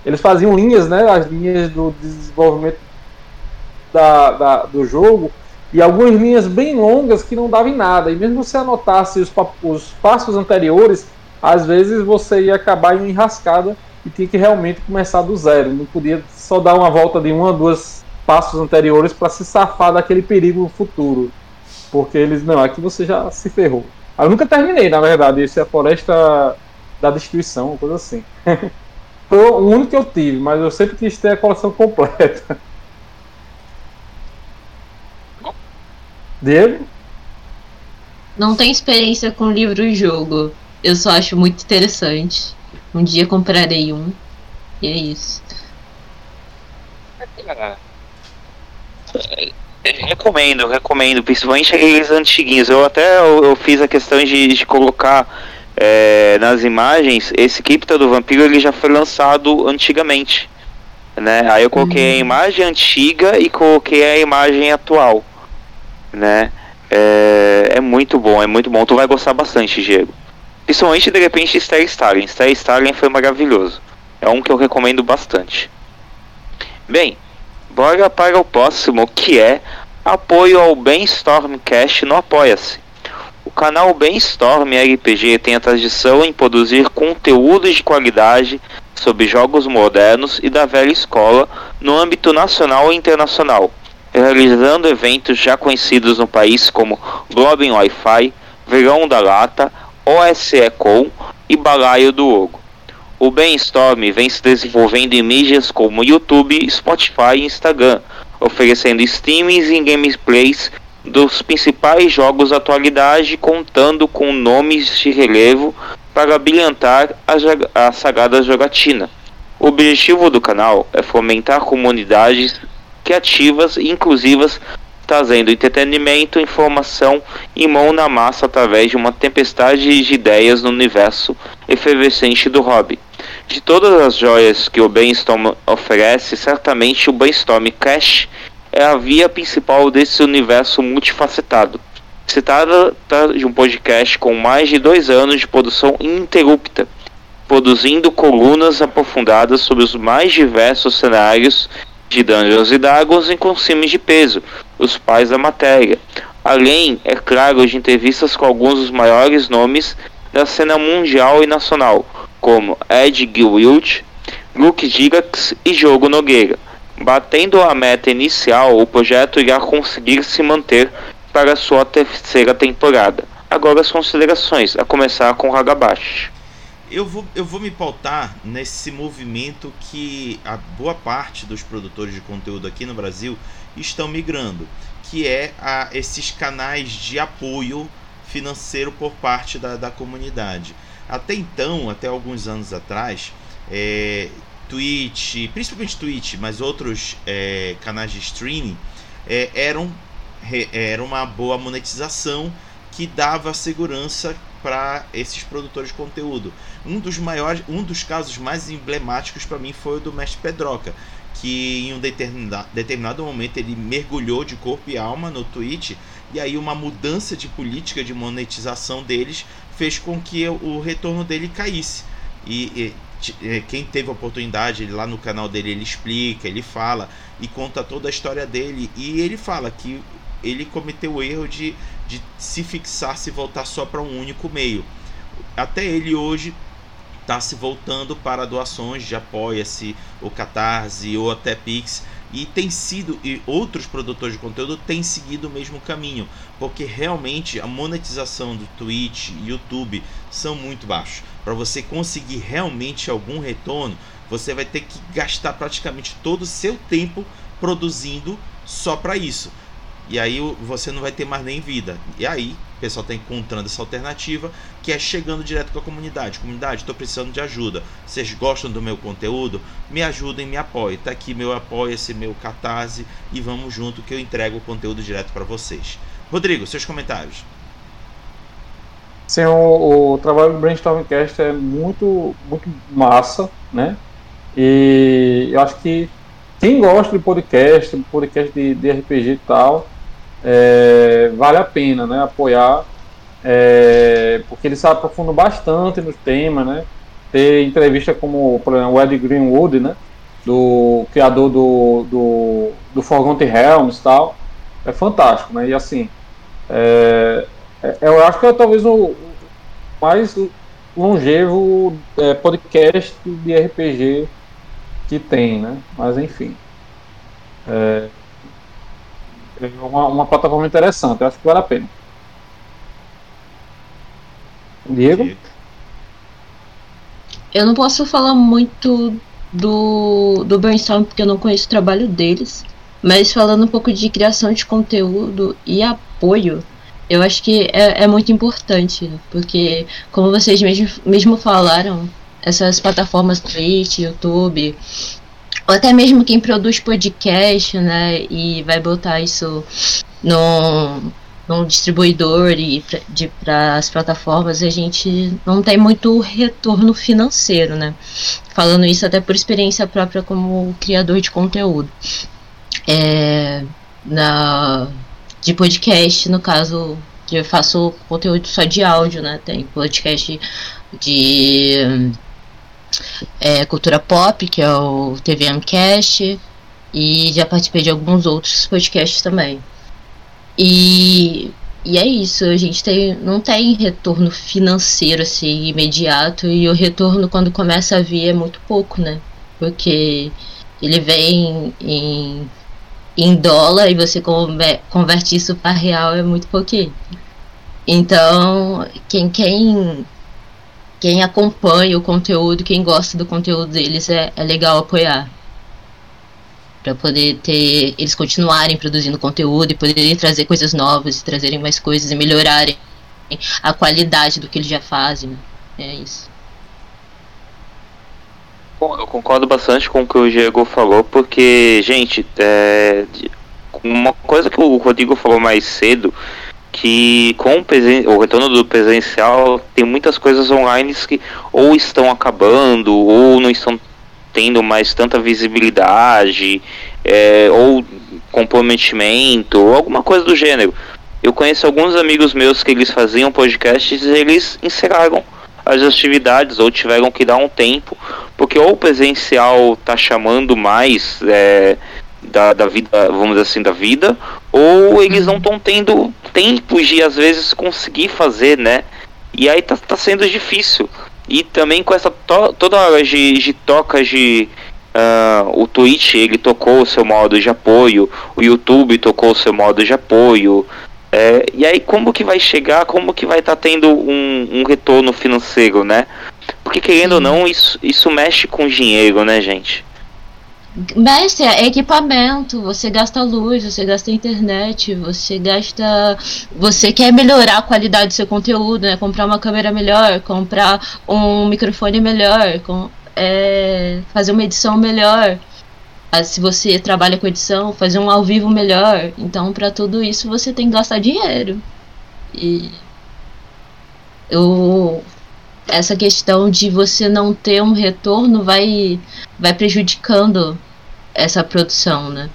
Eles faziam linhas, né? As linhas do desenvolvimento da, da- do jogo. E algumas linhas bem longas que não davam em nada. E mesmo se anotasse os, os passos anteriores, às vezes você ia acabar em uma enrascada e tinha que realmente começar do zero. Não podia só dar uma volta de uma ou duas passos anteriores para se safar daquele perigo futuro. Porque eles, não, aqui você já se ferrou. Eu nunca terminei, na verdade. Esse é a Floresta da Destruição, uma coisa assim. Foi o único que eu tive, mas eu sempre quis ter a coleção completa. Diego? Não tenho experiência com livro e jogo. Eu só acho muito interessante. Um dia comprarei um. E é isso. Recomendo, recomendo, principalmente aqueles antiguinhos. Eu até eu, eu fiz a questão de, de colocar é, nas imagens esse Cripta do Vampiro ele já foi lançado antigamente. Né? Aí eu coloquei a imagem antiga e coloquei a imagem atual. Né? É, é muito bom, é muito bom. Tu vai gostar bastante, Diego. Principalmente de repente Star Stalin. Star Stalin foi maravilhoso. É um que eu recomendo bastante. Bem, bora para o próximo que é apoio ao Brainstorm Cast no Apoia-se. O canal Brainstorm RPG tem a tradição em produzir conteúdos de qualidade sobre jogos modernos e da velha escola no âmbito nacional e internacional, realizando eventos já conhecidos no país como Globin Wi-Fi, Verão da Lata, OSE Com e Balaio do Ogo. O Brainstorm vem se desenvolvendo em mídias como YouTube, Spotify e Instagram, oferecendo streamings e gameplays dos principais jogos da atualidade, contando com nomes de relevo para brilhantar a, a sagrada jogatina. O objetivo do canal é fomentar comunidades criativas e inclusivas, trazendo entretenimento, informação e mão na massa através de uma tempestade de ideias no universo efervescente do hobby. De todas as joias que o Brainstorm oferece, certamente o Brainstorm Cash é a via principal desse universo multifacetado. Se trata de um podcast com mais de dois anos de produção ininterrupta, produzindo colunas aprofundadas sobre os mais diversos cenários de Dungeons e Dragons em consumes de peso, os pais da matéria. Além, é claro, de entrevistas com alguns dos maiores nomes da cena mundial e nacional, como Ed Gilwilt, Luke Gigax e Diogo Nogueira. Batendo a meta inicial, o projeto irá conseguir se manter para sua terceira temporada. Agora as considerações, a começar com Hagabashi. Eu vou, eu vou me pautar nesse movimento que a boa parte dos produtores de conteúdo aqui no Brasil estão migrando, que é a, esses canais de apoio financeiro por parte da, da comunidade. Até então, até alguns anos atrás, é, Twitch, principalmente Twitch, mas outros é, canais de streaming, é, eram, era uma boa monetização que dava segurança para esses produtores de conteúdo. Um dos maiores, um dos casos mais emblemáticos para mim foi o do Mestre Pedroca, que em um determinado, determinado momento ele mergulhou de corpo e alma no Twitch e aí uma mudança de política de monetização deles fez com que o retorno dele caísse. E, e quem teve a oportunidade, lá no canal dele ele explica, ele fala e conta toda a história dele e ele fala que ele cometeu o erro de, de se fixar, se voltar só para um único meio. Até ele hoje está se voltando para doações de apoia-se, ou Catarse, ou até Pix. E tem sido, e outros produtores de conteúdo têm seguido o mesmo caminho, porque realmente a monetização do Twitch e YouTube são muito baixos. Para você conseguir realmente algum retorno, você vai ter que gastar praticamente todo o seu tempo produzindo só para isso. E aí você não vai ter mais nem vida. E aí o pessoal está encontrando essa alternativa que é chegando direto com a comunidade. Comunidade, estou precisando de ajuda. Vocês gostam do meu conteúdo? Me ajudem, me apoiem. Tá aqui meu apoio, esse meu catarse e vamos junto que eu entrego o conteúdo direto para vocês. Rodrigo, seus comentários. Sim, o, o trabalho do Brainstormcast é muito, muito massa, né? E eu acho que quem gosta de podcast, podcast de, de RPG e tal, é, vale a pena né, apoiar, é, porque eles se aprofundam bastante nos temas, né? Ter entrevista como, por exemplo, o Ed Greenwood, né? Do criador do, do, do Forgotten Realms tal, é fantástico, né? E assim, é, é eu acho que é talvez o mais longevo é, podcast de RPG que tem, né? Mas enfim. É, uma, uma plataforma interessante, eu acho que vale a pena. Diego? Eu não posso falar muito do, do Brainstorm porque eu não conheço o trabalho deles, mas falando um pouco de criação de conteúdo e apoio, eu acho que é, é muito importante, porque, como vocês mesmo, mesmo falaram, essas plataformas Twitch, YouTube, ou até mesmo quem produz podcast, né, e vai botar isso no, num distribuidor e para as plataformas, a gente não tem muito retorno financeiro, né? Falando isso até por experiência própria como criador de conteúdo. É, na, de podcast, no caso, eu faço conteúdo só de áudio, né? Tem podcast de é, cultura pop, que é o TVMcast, e já participei de alguns outros podcasts também. E, e é isso, a gente tem, não tem retorno financeiro assim imediato, e o retorno quando começa a vir é muito pouco, né? Porque ele vem em, em dólar e você converte isso para real é muito pouquinho. Então, quem, quem quem acompanha o conteúdo, quem gosta do conteúdo deles, é, é legal apoiar. Para poder ter eles continuarem produzindo conteúdo e poderem trazer coisas novas, e trazerem mais coisas e melhorarem a qualidade do que eles já fazem. Né? É isso. Bom, eu concordo bastante com o que o Diego falou, porque, gente, é, uma coisa que o Rodrigo falou mais cedo que com o, o retorno do presencial tem muitas coisas online que ou estão acabando ou não estão tendo mais tanta visibilidade é, ou comprometimento ou alguma coisa do gênero. Eu conheço alguns amigos meus que eles faziam podcasts e eles encerraram as atividades ou tiveram que dar um tempo porque ou o presencial está chamando mais é, da, da vida, vamos dizer assim, da vida, ou eles não estão tendo tempo de às vezes conseguir fazer, né? E aí tá, tá sendo difícil. E também com essa to toda hora de, de toca de. Uh, o Twitch ele tocou o seu modo de apoio, o YouTube tocou o seu modo de apoio. É, e aí como que vai chegar, como que vai estar tá tendo um, um retorno financeiro, né? Porque querendo ou não, isso, isso mexe com dinheiro, né, gente? Mestre, é equipamento, você gasta luz, você gasta internet, você gasta. Você quer melhorar a qualidade do seu conteúdo, né? Comprar uma câmera melhor, comprar um microfone melhor, com, é, fazer uma edição melhor. Ah, se você trabalha com edição, fazer um ao vivo melhor. Então, para tudo isso, você tem que gastar dinheiro. E. Eu, essa questão de você não ter um retorno vai, vai prejudicando essa produção, né?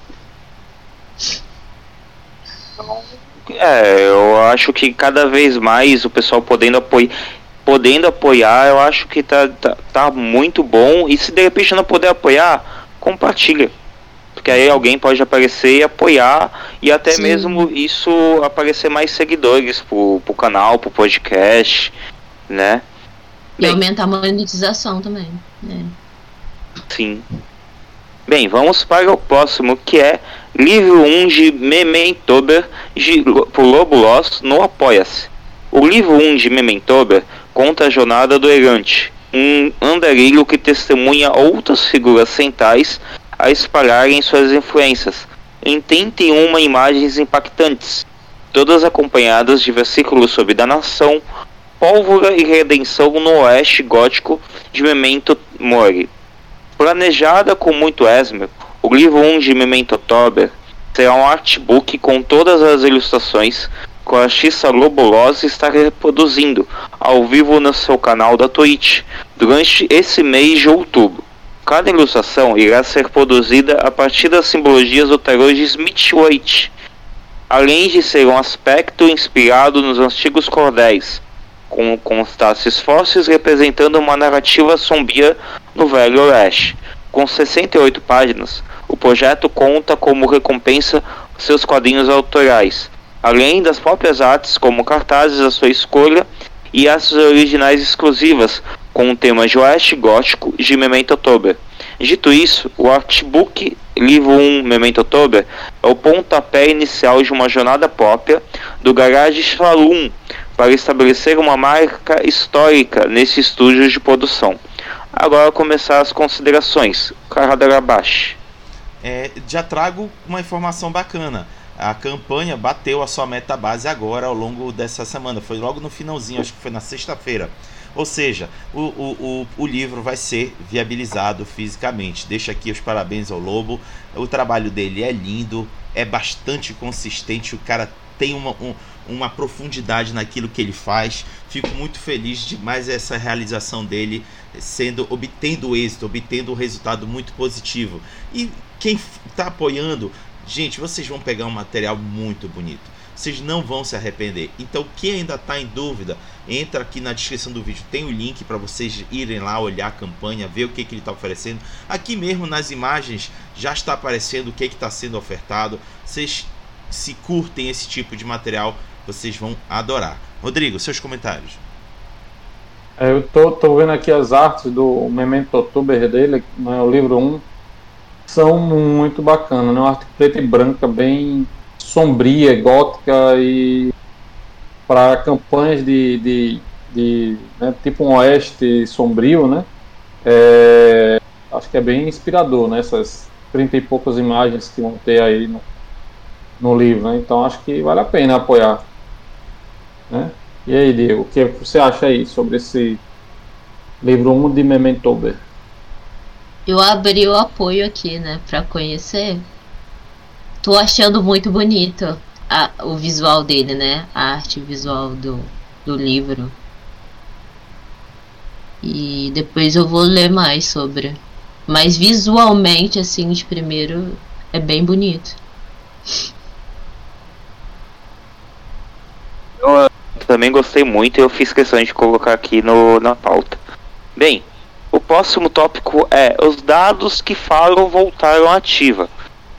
É, eu acho que cada vez mais o pessoal podendo apoiar, podendo apoiar, eu acho que tá, tá, tá muito bom. E se de repente não puder apoiar, compartilha. Porque aí alguém pode aparecer e apoiar e até Sim. mesmo isso aparecer mais seguidores pro, pro canal, pro podcast, né? E Bem, aumentar a monetização também. Né? Sim. Bem, vamos para o próximo, que é livro 1 de Mementober, por Lobo Loss, no Apoia-se. O livro 1 de Mementober conta a jornada do errante, um andarilho que testemunha outras figuras centrais a espalharem suas influências em 31 imagens impactantes, todas acompanhadas de versículos sobre danação, pólvora e redenção no oeste gótico de Memento Mori. Planejada com muito esmero, o livro 1 de Memento Tober será um artbook com todas as ilustrações que a artista Lobolose está reproduzindo ao vivo no seu canal da Twitch durante esse mês de outubro. Cada ilustração irá ser produzida a partir das simbologias do tarô de Smith-Waite, além de ser um aspecto inspirado nos antigos cordéis, com Constances Fósseis representando uma narrativa sombria no Velho Oeste. Com 68 páginas, o projeto conta como recompensa seus quadrinhos autorais, além das próprias artes como cartazes à sua escolha e as originais exclusivas com o tema de Oeste Gótico de Memento October. Dito isso, o artbook Livro 1 Memento October é o pontapé inicial de uma jornada própria do Garage Shalom para estabelecer uma marca histórica nesse estúdio de produção. Agora começar as considerações. Karadarabashi. É, já trago uma informação bacana. A campanha bateu a sua meta base agora ao longo dessa semana. Foi logo no finalzinho, acho que foi na sexta-feira. Ou seja, o, o, o, o, livro vai ser viabilizado fisicamente. Deixa aqui os parabéns ao Lobo. O trabalho dele é lindo, é bastante consistente. O cara tem uma, um, uma profundidade naquilo que ele faz. Fico muito feliz de mais essa realização dele sendo obtendo êxito, obtendo um resultado muito positivo. E quem está apoiando, gente, vocês vão pegar um material muito bonito. Vocês não vão se arrepender. Então, quem ainda está em dúvida, entra aqui na descrição do vídeo. Tem o link para vocês irem lá olhar a campanha, ver o que, que ele está oferecendo. Aqui mesmo nas imagens já está aparecendo o que está sendo ofertado. Vocês se curtem esse tipo de material, vocês vão adorar. Rodrigo, seus comentários. É, eu tô, tô vendo aqui as artes do Memento October dele, né, o livro 1, são muito bacanas, né? Uma arte preta e branca, bem sombria, gótica e para campanhas de, de, de né, tipo um oeste sombrio, né? É, acho que é bem inspirador, né? Essas trinta e poucas imagens que vão ter aí no, no livro, né? Então acho que vale a pena apoiar. Né? E aí, Diego, o que você acha aí sobre esse livro 1 de Mementober? Eu abri o apoio aqui, né, para conhecer. Tô achando muito bonito a, o visual dele, né? A arte visual do, do livro. E depois eu vou ler mais sobre. Mas visualmente, assim, de primeiro, é bem bonito. Eu também gostei muito e eu fiz questão de colocar aqui no, na pauta. Bem, o próximo tópico é os dados que falam voltaram ativa.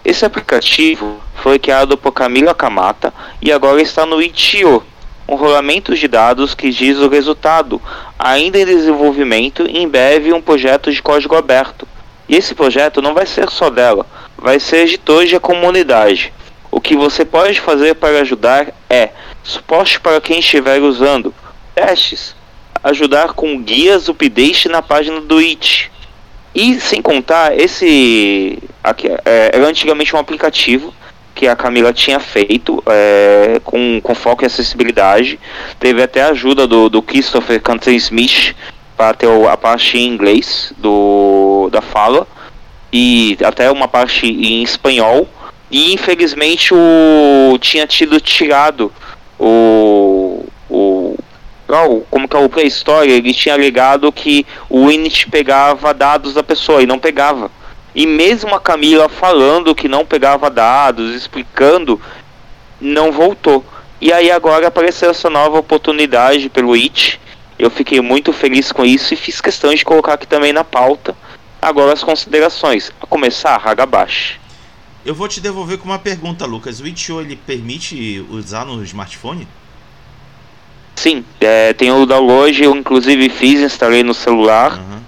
Esse aplicativo foi criado por Camila Kamata e agora está no Itio, um rolamento de dados que diz o resultado, ainda em desenvolvimento em breve um projeto de código aberto. E esse projeto não vai ser só dela, vai ser de toda a comunidade. O que você pode fazer para ajudar é suporte para quem estiver usando, testes, ajudar com guias update na página do It. E sem contar, esse aqui, é, era antigamente um aplicativo que a Camila tinha feito é, com, com foco em acessibilidade. Teve até a ajuda do, do Christopher Cantley Smith para ter a parte em inglês do, da fala e até uma parte em espanhol. E infelizmente o tinha tido tirado o, o como que é o Play Store, ele tinha alegado que o Init pegava dados da pessoa e não pegava. E mesmo a Camila falando que não pegava dados, explicando, não voltou. E aí agora apareceu essa nova oportunidade pelo IT. Eu fiquei muito feliz com isso e fiz questão de colocar aqui também na pauta. Agora as considerações. A começar, Hagabashi. Eu vou te devolver com uma pergunta, Lucas. O Itch.io ele permite usar no smartphone? Sim, é, tem o download, eu inclusive fiz, instalei no celular. Uhum.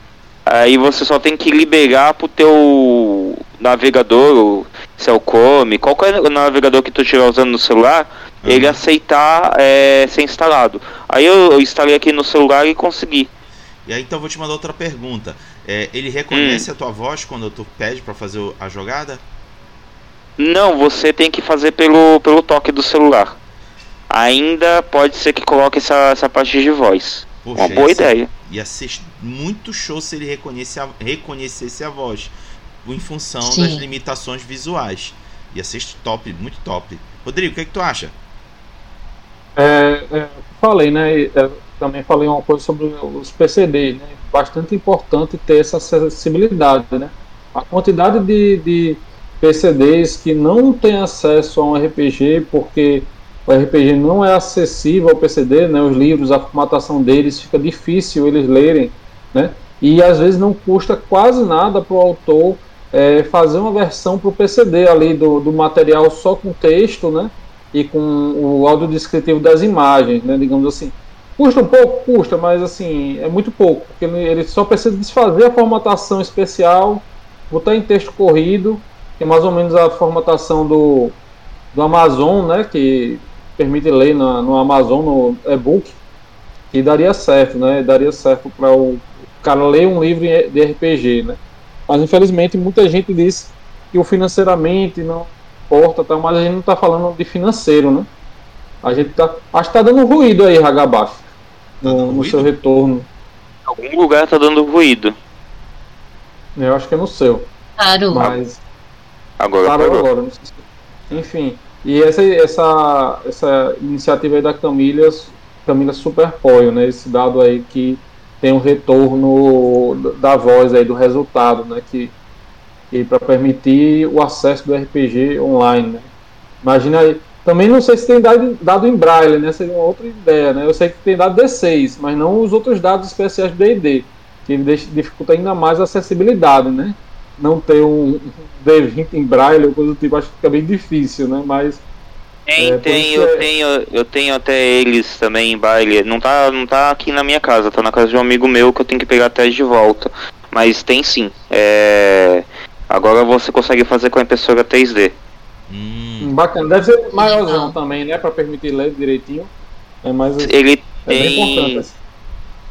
Aí você só tem que liberar pro teu navegador, se é o Chrome, qualquer navegador que tu estiver usando no celular, uhum. ele aceitar é, ser instalado. Aí eu, eu, instalei aqui no celular e consegui. E aí então vou te mandar outra pergunta. É, ele reconhece hum. a tua voz quando tu pede para fazer a jogada? Não, você tem que fazer pelo, pelo toque do celular. Ainda pode ser que coloque essa, essa parte de voz. Poxa, Uma boa ideia. Ia ser muito show se ele reconhecesse a, reconhecesse a voz. Em função Sim. das limitações visuais. Ia ser top, muito top. Rodrigo, o que, é que tu acha? É, é, falei, né? É, também falei uma coisa sobre os PCD, né? Bastante importante ter essa acessibilidade, né? A quantidade de, de PCDs que não tem acesso a um RPG porque o RPG não é acessível ao PCD, né? Os livros, a formatação deles fica difícil eles lerem, né? E às vezes não custa quase nada para o autor é, fazer uma versão para o PCD ali do, do material só com texto, né? E com o áudio descritivo das imagens, né? Digamos assim. Custa um pouco? Custa, mas assim, é muito pouco, porque ele só precisa desfazer a formatação especial, botar em texto corrido, que é mais ou menos a formatação do, do Amazon, né? Que permite ler na, no Amazon, no e-book, que daria certo, né? Daria certo para o cara ler um livro de RPG, né? Mas infelizmente muita gente diz que o financeiramente não importa, tá? mas a gente não está falando de financeiro, né? A gente tá. Acho que tá dando ruído aí, Hagabashi, tá no, no seu retorno. Em algum lugar tá dando ruído. Eu acho que é no seu. Claro. Mas. Agora, parou agora. Enfim. E essa, essa, essa iniciativa aí da Camila, Camila super apoio, né? Esse dado aí que tem um retorno da voz aí do resultado, né? Que, que para permitir o acesso do RPG online, né? Imagina aí. Também não sei se tem dado, dado em braille, né? Seria uma outra ideia, né? Eu sei que tem dado D6, mas não os outros dados especiais do D&D, que dificulta ainda mais a acessibilidade, né? Não ter um D20 em braille ou coisa do tipo, acho que fica bem difícil, né? Mas. Tem, é, tem, eu é... tenho, eu tenho até eles também em braille. Não tá, não tá aqui na minha casa, tá na casa de um amigo meu que eu tenho que pegar até de volta. Mas tem sim. É... Agora você consegue fazer com a impressora 3D. Hum. Bacana, deve ser maiorzão também, né? Pra permitir ler direitinho. É mais, Ele é tem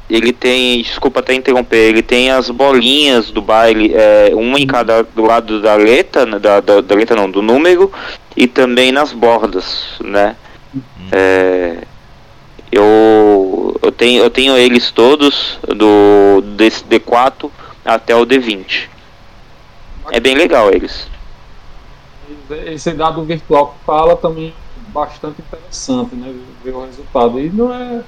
ele tem, desculpa até interromper, ele tem as bolinhas do baile, é, uma em cada do lado da letra, né, da, da, da letra não, do número, e também nas bordas, né? É, eu, eu, tenho, eu tenho eles todos, do desse D4 até o D20. É bem legal eles. Esse dado virtual que fala também bastante interessante, né? Ver o resultado. E não é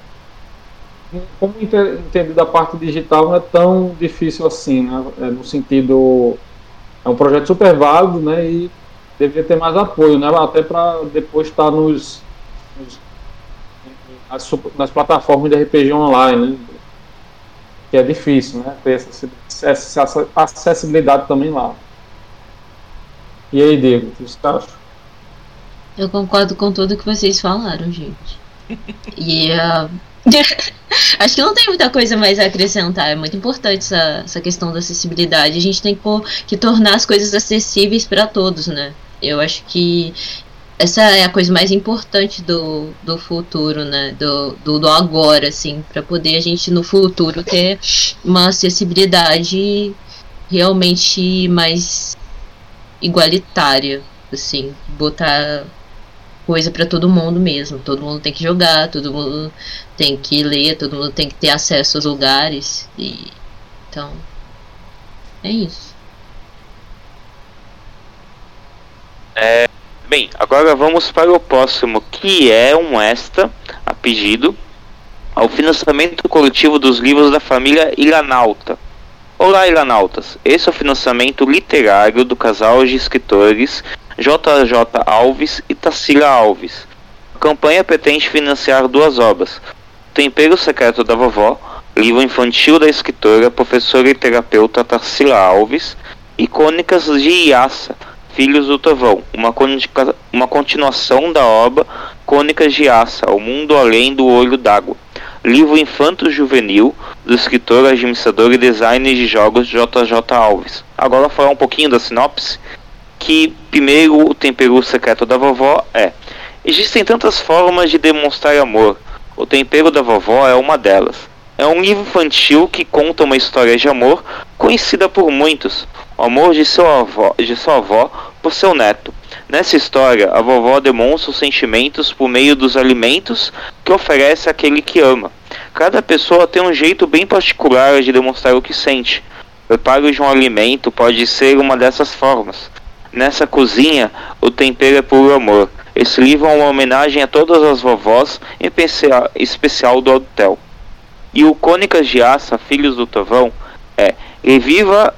como entender da parte digital não é tão difícil assim, né? É no sentido é um projeto super válido, né? E deveria ter mais apoio, né? Até para depois estar nos, nos nas, nas, plataformas de RPG online, né? Que é difícil, né? Ter essa, essa acessibilidade também lá. E aí, Diego, o que você acha? Eu concordo com tudo que vocês falaram, gente. E uh, Acho que não tem muita coisa mais a acrescentar. É muito importante essa, essa questão da acessibilidade. A gente tem que, que tornar as coisas acessíveis para todos, né? Eu acho que essa é a coisa mais importante do, do futuro, né? Do, do, do agora, assim, para poder a gente no futuro ter uma acessibilidade realmente mais igualitária, assim, botar coisa para todo mundo mesmo. Todo mundo tem que jogar, todo mundo tem que ler, todo mundo tem que ter acesso aos lugares e então é isso. É, bem, agora vamos para o próximo, que é um extra a pedido ao financiamento coletivo dos livros da família Ilanauta. Olá, Ilanautas. Esse é o financiamento literário do casal de escritores JJ Alves e Tassila Alves. A campanha pretende financiar duas obras: Tempero Secreto da Vovó, livro infantil da escritora, professora e terapeuta Tarsila Alves, e Cônicas de Iassa, Filhos do Trovão, uma, uma continuação da obra Cônicas de Iassa, O Mundo Além do Olho d'Água, livro infanto-juvenil do escritor, administrador e designer de jogos JJ Alves. Agora falar um pouquinho da sinopse que primeiro o tempero secreto da vovó é: existem tantas formas de demonstrar amor. O tempero da vovó é uma delas. É um livro infantil que conta uma história de amor conhecida por muitos, o amor de, seu avó, de sua avó por seu neto. Nessa história, a vovó demonstra os sentimentos por meio dos alimentos que oferece àquele que ama. Cada pessoa tem um jeito bem particular de demonstrar o que sente. O preparo de um alimento pode ser uma dessas formas. Nessa cozinha, o tempero é puro amor. Esse livro é uma homenagem a todas as vovós, em especial do hotel. E o Cônicas de Aça, Filhos do Trovão, é Reviva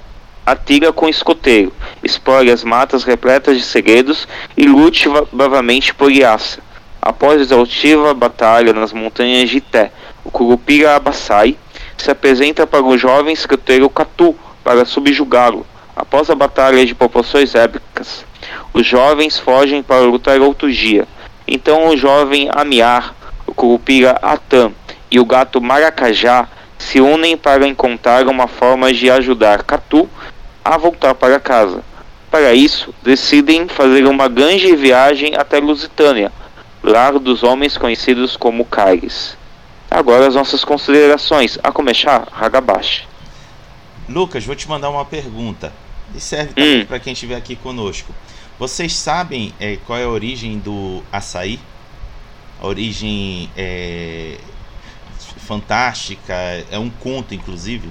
a tira com escoteiro, explore as matas repletas de segredos e lute bravamente por Iassa. Após exaustiva batalha nas montanhas de Ité, o Curupira Abassai se apresenta para o jovem escoteiro Catu para subjugá-lo. Após a batalha de proporções épicas, os jovens fogem para lutar outro dia. Então o jovem Amiar, o Curupira Atam e o gato Maracajá se unem para encontrar uma forma de ajudar Catu a voltar para casa. Para isso, decidem fazer uma grande viagem até Lusitânia, lar dos homens conhecidos como Caires. Agora as nossas considerações, a começar, Hagabashi. Lucas, vou te mandar uma pergunta e serve também hum. para quem estiver aqui conosco. Vocês sabem é, qual é a origem do açaí? A origem é, fantástica, é um conto, inclusive?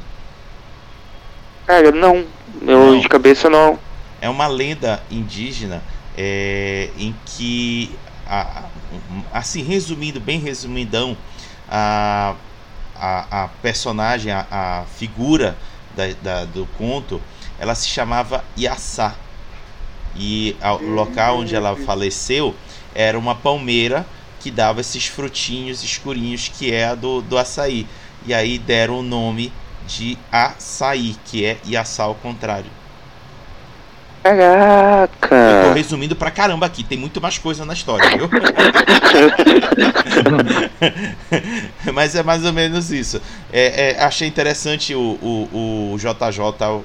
Cara, não. Eu não. de cabeça não. É uma lenda indígena é, em que, a, assim, resumindo, bem resumidão, a, a, a personagem, a, a figura da, da, do conto ela se chamava Iaçá. E o local onde ela faleceu era uma palmeira que dava esses frutinhos escurinhos que é a do, do açaí. E aí deram o nome de açaí, que é Iaçá ao contrário. Caraca! Eu tô resumindo pra caramba aqui, tem muito mais coisa na história, viu? Mas é mais ou menos isso. É, é, achei interessante o, o, o JJ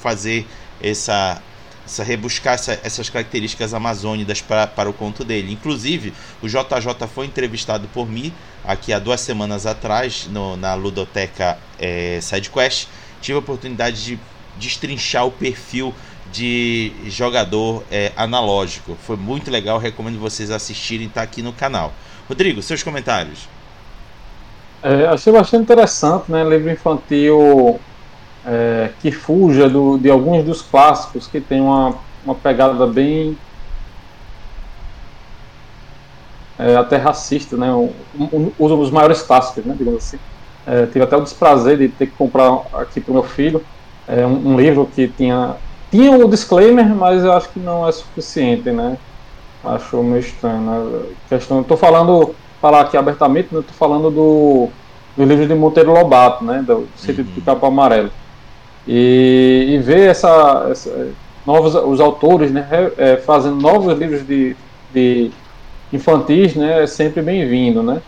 fazer essa, essa rebuscar essa, essas características amazônicas para o conto dele. Inclusive, o JJ foi entrevistado por mim aqui há duas semanas atrás no, na Ludoteca é, SideQuest. Tive a oportunidade de destrinchar o perfil de jogador é, analógico. Foi muito legal, recomendo vocês assistirem, está aqui no canal. Rodrigo, seus comentários. É, achei bastante interessante, né? Livro infantil é, que fuja do, de alguns dos clássicos que tem uma, uma pegada bem é, até racista, né? Um, um, um, os maiores clássicos, né? Digamos assim. É, tive até o desprazer de ter que comprar aqui para o meu filho é, um, um, livro que tinha tinha o um disclaimer, mas eu acho que não é suficiente, né? Acho meio estranho. Né? Questão, estou falando falar aqui abertamente, né? Estou falando do, do livro de Monteiro Lobato, né? Do Sítio uhum. de Capão Amarelo. E, e ver essa, essa, novos os autores né, é, fazendo novos livros de, de infantis né, é sempre bem-vindo. Né?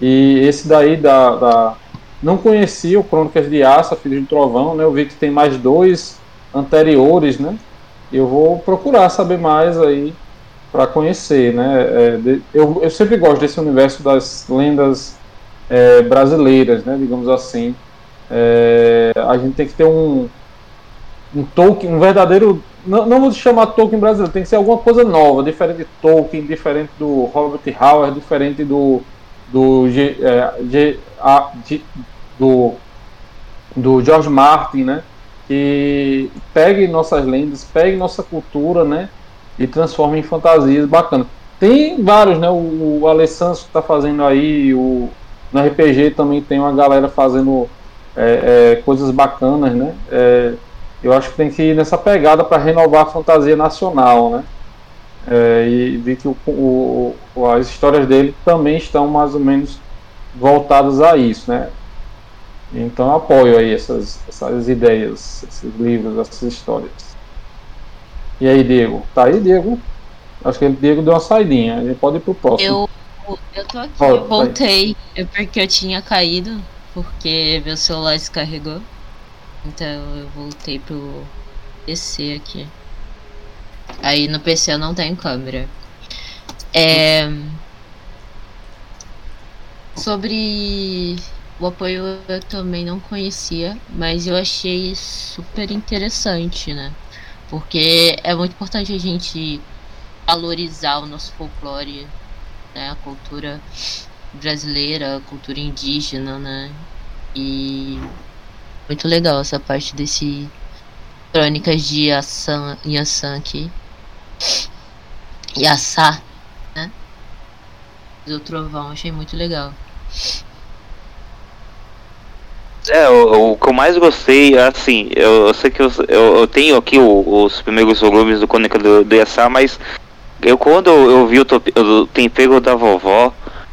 E esse daí da, da. Não conhecia o Crônicas de Aça, Filho de Trovão, né? Eu vi que tem mais dois anteriores, né? Eu vou procurar saber mais aí para conhecer, né? É, de, eu, eu sempre gosto desse universo das lendas é, brasileiras, né? Digamos assim. É, a gente tem que ter um, um Tolkien, um verdadeiro. Não, não vou chamar Tolkien brasileiro, tem que ser alguma coisa nova, diferente de Tolkien, diferente do Robert Howard, diferente do. do, G, é, G, a, G, do, do George Martin, né? Que pegue nossas lendas, pegue nossa cultura, né? E transforme em fantasias bacanas. Tem vários, né? O, o Alessandro está fazendo aí, o, no RPG também tem uma galera fazendo é, é, coisas bacanas, né? É, eu acho que tem que ir nessa pegada para renovar a fantasia nacional, né? É, e vi que o, o, as histórias dele também estão mais ou menos voltadas a isso, né? Então eu apoio aí essas, essas ideias, esses livros, essas histórias. E aí, Diego? Tá aí, Diego? Acho que o Diego deu uma saidinha. Gente pode ir pro próximo. Eu, eu tô aqui, eu voltei. É porque eu tinha caído, porque meu celular descarregou. Então eu voltei pro PC aqui. Aí no PC eu não tenho câmera. É... Sobre o apoio eu também não conhecia, mas eu achei super interessante, né? Porque é muito importante a gente valorizar o nosso folclore, né? A cultura brasileira, cultura indígena, né? E muito legal essa parte desse crônicas de Yassan, Yassan aqui. Yassá, né? Do Trovão, achei muito legal. É, o, o, que eu mais gostei, assim, eu, eu sei que eu, eu, eu tenho aqui o, os primeiros volumes do Crônica do, do Yassá, mas eu quando eu vi o, o tempero da vovó,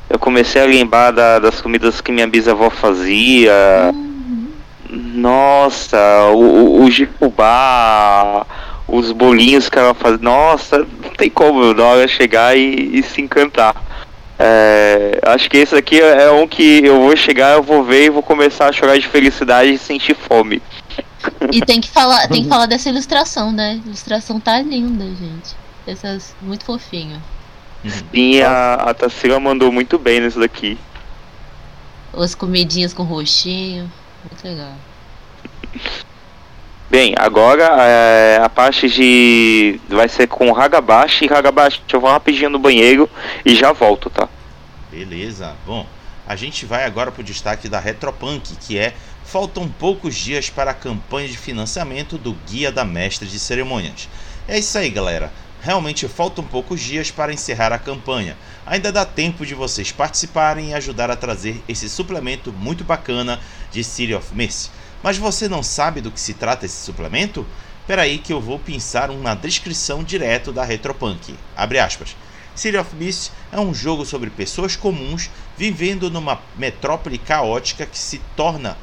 eu comecei a lembrar da, das comidas que minha bisavó fazia. Uhum. Nossa, o, o jicubá, os bolinhos que ela fazia. Nossa, não tem como na hora chegar e, e se encantar. É, acho que esse aqui é um que eu vou chegar, eu vou ver e vou começar a chorar de felicidade e sentir fome. E tem que falar, tem que falar dessa ilustração, né? A ilustração tá linda, gente. Essas muito fofinho. Sim, a, a Tassila mandou muito bem nisso daqui. As comidinhas com roxinho, muito legal. Bem, agora é, a parte de. vai ser com Hagabashi e Hagabashi. Eu vou rapidinho no banheiro e já volto, tá? Beleza. Bom, a gente vai agora pro destaque da Retropunk, que é faltam poucos dias para a campanha de financiamento do Guia da Mestre de Cerimônias. É isso aí, galera. Realmente faltam poucos dias para encerrar a campanha. Ainda dá tempo de vocês participarem e ajudar a trazer esse suplemento muito bacana de City of Mercy. Mas você não sabe do que se trata esse suplemento? Peraí que eu vou pensar um na descrição direto da Retropunk. Abre aspas. City of Mist é um jogo sobre pessoas comuns vivendo numa metrópole caótica que se torna,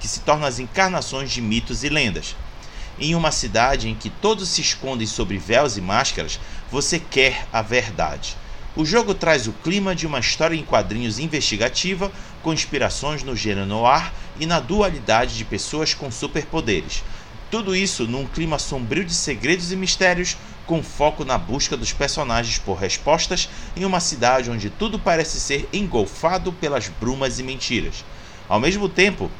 que se torna as encarnações de mitos e lendas. Em uma cidade em que todos se escondem sob véus e máscaras, você quer a verdade. O jogo traz o clima de uma história em quadrinhos investigativa, com inspirações no gênero noir e na dualidade de pessoas com superpoderes. Tudo isso num clima sombrio de segredos e mistérios, com foco na busca dos personagens por respostas em uma cidade onde tudo parece ser engolfado pelas brumas e mentiras. Ao mesmo tempo,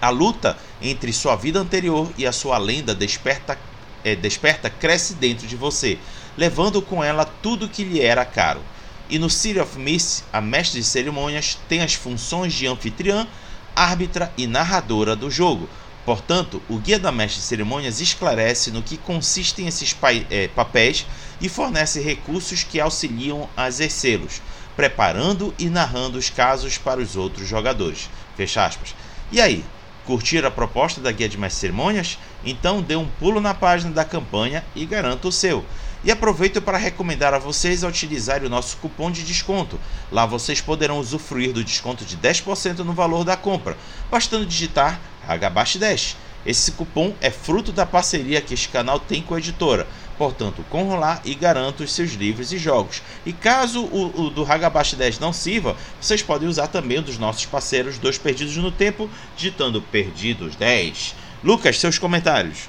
a luta entre sua vida anterior e a sua lenda desperta, é, desperta cresce dentro de você, levando com ela tudo que lhe era caro. E no City of Mist, a mestre de cerimônias tem as funções de anfitriã, árbitra e narradora do jogo. Portanto, o Guia da Mestre de Cerimônias esclarece no que consistem esses é, papéis e fornece recursos que auxiliam a exercê-los, preparando e narrando os casos para os outros jogadores. Fecha aspas. E aí, curtiram a proposta da Guia de de Cerimônias? Então dê um pulo na página da campanha e garanta o seu. E aproveito para recomendar a vocês a utilizarem o nosso cupom de desconto. Lá vocês poderão usufruir do desconto de 10% no valor da compra, bastando digitar HBASH10. Esse cupom é fruto da parceria que este canal tem com a editora. Portanto, corram lá e garantam os seus livros e jogos. E caso o, o do Hagabash 10 não sirva, vocês podem usar também dos nossos parceiros Dois Perdidos no Tempo, digitando Perdidos 10. Lucas, seus comentários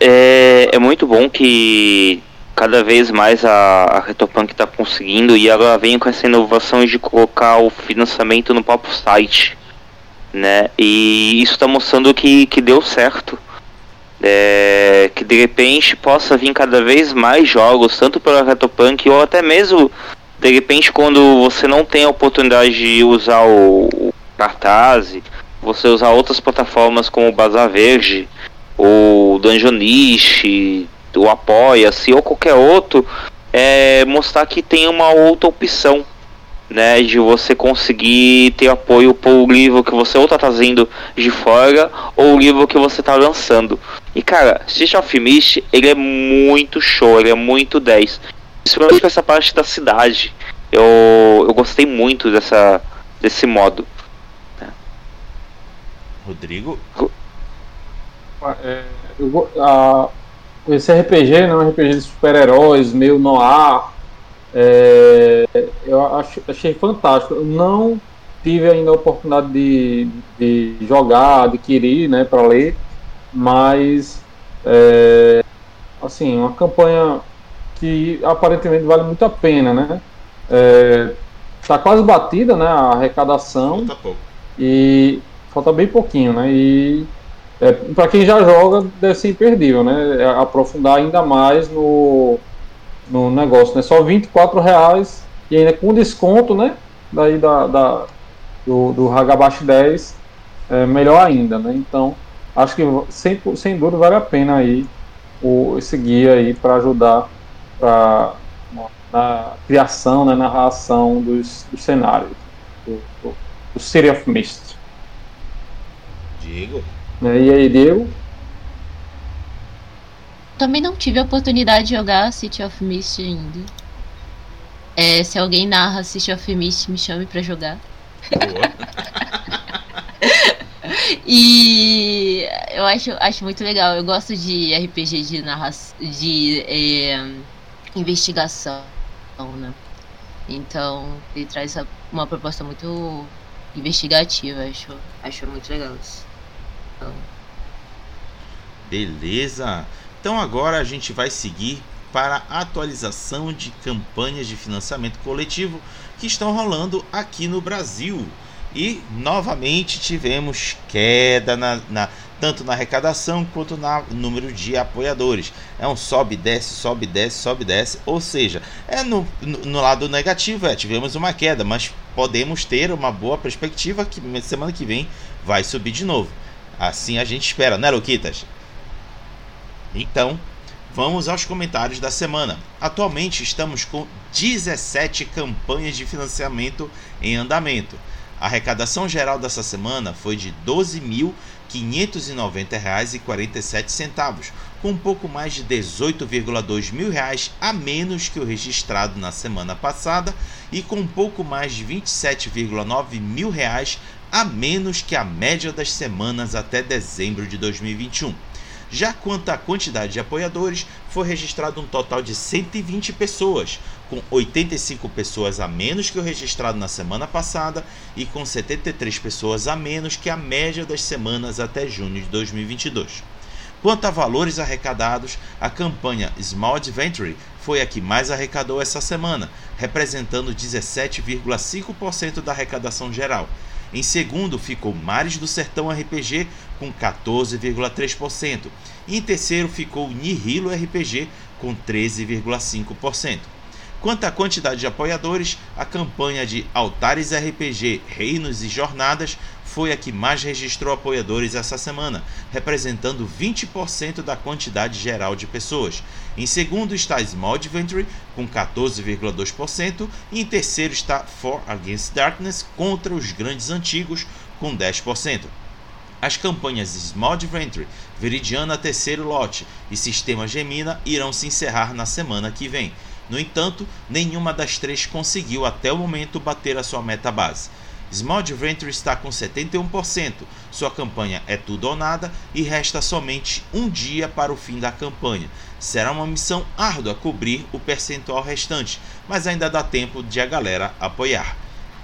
é, é muito bom que cada vez mais a, a está conseguindo e ela vem com essa inovação de colocar o financiamento no próprio site, né? E isso está mostrando que, que deu certo. É, que de repente possa vir cada vez mais jogos, tanto pela Retropunk ou até mesmo de repente quando você não tem a oportunidade de usar o, o cartaz, você usar outras plataformas como o Bazar Verde, ou Dungeonish, o Apoia-se ou qualquer outro, é mostrar que tem uma outra opção, né, de você conseguir ter apoio por livro que você ou tá trazendo de fora ou o livro que você tá lançando. E cara, Stitch of Mist, ele é muito show, ele é muito 10. Principalmente com essa parte da cidade. Eu, eu gostei muito dessa, desse modo. Rodrigo? É, eu, a, esse RPG, né, um RPG de super-heróis, meio noir, é, eu ach, achei fantástico. Eu não tive ainda a oportunidade de, de jogar, adquirir, né, para ler, mas é, assim, uma campanha que aparentemente vale muito a pena, né? É, tá quase batida, né, a arrecadação. Falta pouco. E falta bem pouquinho, né? E é, para quem já joga, deve ser imperdível, né? É aprofundar ainda mais no, no negócio, né? Só 24 reais e ainda com desconto, né? Daí da, da do, do Hagabashi 10, é melhor ainda, né? Então, acho que sem, sem dúvida vale a pena aí o, esse guia aí para ajudar pra, na criação, na narração dos, dos cenários do, do, do City of Mist. Diego? Né? E aí, Diego? Também não tive a oportunidade de jogar City of Mist ainda. É, se alguém narra City of Mist, me chame pra jogar. e eu acho, acho muito legal. Eu gosto de RPG de narração, de é, investigação, né? Então ele traz uma proposta muito investigativa. Acho, acho muito legal isso. Então... Beleza. Então agora a gente vai seguir para a atualização de campanhas de financiamento coletivo que estão rolando aqui no Brasil. E novamente tivemos queda na, na, tanto na arrecadação quanto no número de apoiadores. É um sobe, desce, sobe, desce, sobe, desce. Ou seja, é no, no, lado negativo, é, tivemos uma queda, mas podemos ter uma boa perspectiva que semana que vem vai subir de novo. Assim a gente espera, né, Luquitas? Então, vamos aos comentários da semana. Atualmente estamos com 17 campanhas de financiamento em andamento. A arrecadação geral dessa semana foi de R$ 12.590,47, com um pouco mais de 18,2 mil reais a menos que o registrado na semana passada e com um pouco mais de 27,9 mil reais a menos que a média das semanas até dezembro de 2021. Já quanto à quantidade de apoiadores, foi registrado um total de 120 pessoas, com 85 pessoas a menos que o registrado na semana passada e com 73 pessoas a menos que a média das semanas até junho de 2022. Quanto a valores arrecadados, a campanha Small Adventure foi a que mais arrecadou essa semana, representando 17,5% da arrecadação geral, em segundo ficou Mares do Sertão RPG com 14,3%. E em terceiro ficou Nihilo RPG com 13,5%. Quanto à quantidade de apoiadores, a campanha de Altares RPG, Reinos e Jornadas foi a que mais registrou apoiadores essa semana, representando 20% da quantidade geral de pessoas. Em segundo está Small Adventure, com 14,2%, e em terceiro está For Against Darkness, contra os Grandes Antigos, com 10%. As campanhas Small Adventure, Veridiana Terceiro Lote e Sistema Gemina irão se encerrar na semana que vem. No entanto, nenhuma das três conseguiu até o momento bater a sua meta base. Small Adventure está com 71%, sua campanha é tudo ou nada e resta somente um dia para o fim da campanha. Será uma missão árdua cobrir o percentual restante, mas ainda dá tempo de a galera apoiar.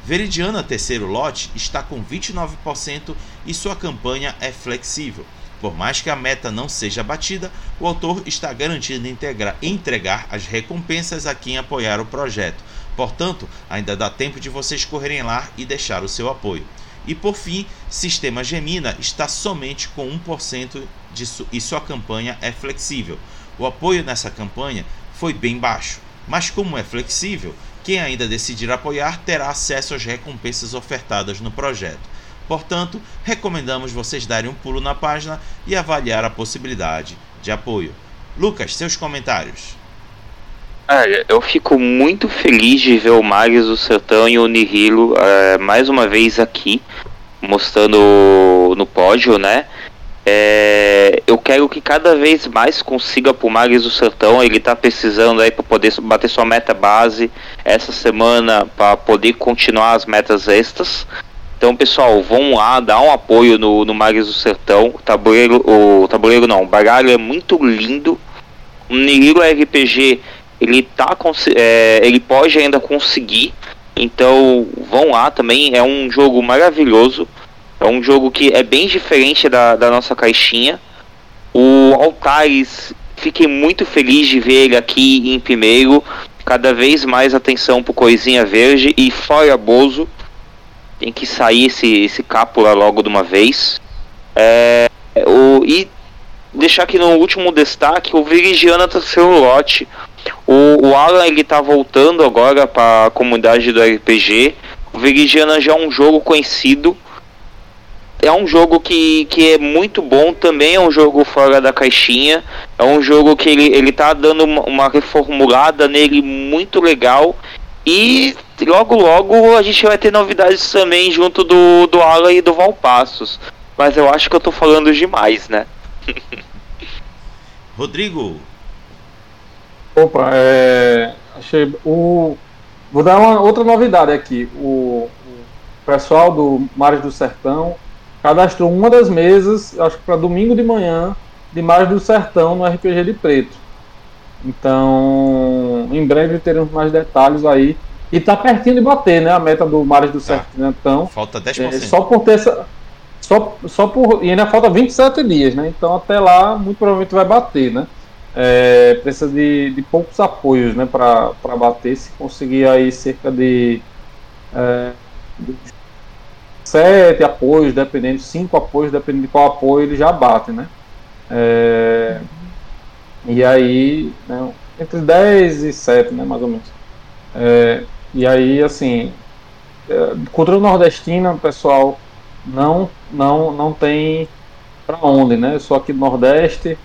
Veridiana Terceiro Lote está com 29% e sua campanha é flexível. Por mais que a meta não seja batida, o autor está garantido entregar as recompensas a quem apoiar o projeto. Portanto, ainda dá tempo de vocês correrem lá e deixar o seu apoio. E por fim, Sistema Gemina está somente com 1% disso e sua campanha é flexível. O apoio nessa campanha foi bem baixo, mas como é flexível, quem ainda decidir apoiar terá acesso às recompensas ofertadas no projeto. Portanto, recomendamos vocês darem um pulo na página e avaliar a possibilidade de apoio. Lucas, seus comentários. Eu fico muito feliz de ver o Marius do Sertão e o Nihilo é, mais uma vez aqui, mostrando no pódio, né? É, eu quero que cada vez mais consiga pro Marius do Sertão, ele tá precisando aí para poder bater sua meta base essa semana para poder continuar as metas extras. Então, pessoal, vão lá, dá um apoio no, no Marius do Sertão. O tabuleiro, o tabuleiro não, o baralho é muito lindo. O Nihilo RPG ele tá é, ele pode ainda conseguir. Então vão lá também, é um jogo maravilhoso. É um jogo que é bem diferente da, da nossa caixinha. O Altares, fiquei muito feliz de ver ele aqui em primeiro. Cada vez mais atenção pro Coisinha Verde e fora Bozo. Tem que sair esse, esse cápula logo de uma vez. É, o, e deixar aqui no último destaque o Virigiana terceiro lote. O, o Alan ele tá voltando agora para a comunidade do RPG. O Virigiana já é um jogo conhecido. É um jogo que, que é muito bom, também é um jogo fora da caixinha. É um jogo que ele, ele tá dando uma, uma reformulada nele muito legal. E logo logo a gente vai ter novidades também junto do, do Alan e do Valpassos. Mas eu acho que eu tô falando demais, né? Rodrigo, Opa, é, achei o vou dar uma outra novidade aqui. O, o pessoal do Mares do Sertão cadastrou uma das mesas, acho que para domingo de manhã, de Mares do Sertão no RPG de Preto. Então, em breve teremos mais detalhes aí. E tá pertinho de bater, né? A meta do Mares do tá. Sertão. Falta 10%. É, só por ter essa. Só, só por. E ainda falta 27 dias, né? Então até lá, muito provavelmente vai bater, né? é, precisa de, de, poucos apoios né, para bater. Se conseguir aí cerca de, é, sete apoios, dependendo, cinco apoios, dependendo de qual apoio, ele já bate. Né? É, e aí, né, entre 10 e 7, né, mais ou menos. É, e aí, assim, é, cultura nordestina, pessoal, não, não, não tem para onde, né? Aqui do Nordeste,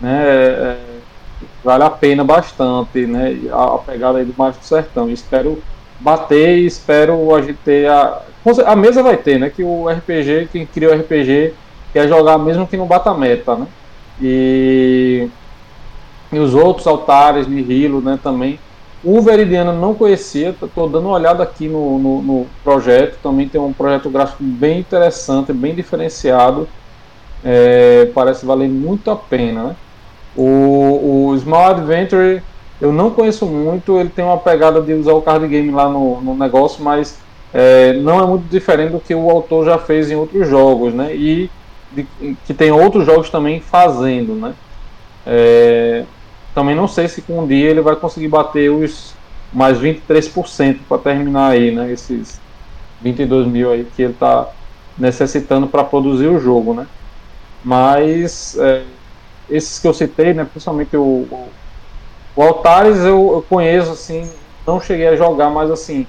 né? É, vale a pena bastante, né? A, a pegada aí do Mágico Sertão. Espero bater e espero a gente ter a. A mesa vai ter, né? Que o RPG, quem criou o RPG, quer jogar mesmo que não bata meta, né? E, e os outros altares, Nihilo, né? Também. O Veridiano não conhecia, estou dando uma olhada aqui no, no, no, projeto. Também tem um projeto gráfico bem interessante, bem diferenciado. É, parece valer muito a pena, né? O, o Small Adventure eu não conheço muito, ele tem uma pegada de usar o card game lá no, no negócio, mas é, não é muito diferente do que o autor já fez em outros jogos, né? E de, que tem outros jogos também fazendo, né? É, também não sei se com um dia ele vai conseguir bater os mais 23% para terminar aí, né? Esses 22 mil aí que ele está necessitando para produzir o jogo, né? Mas é, esses que eu citei, né, principalmente o, o, o Altares eu, eu, conheço, assim, não cheguei a jogar, mas assim,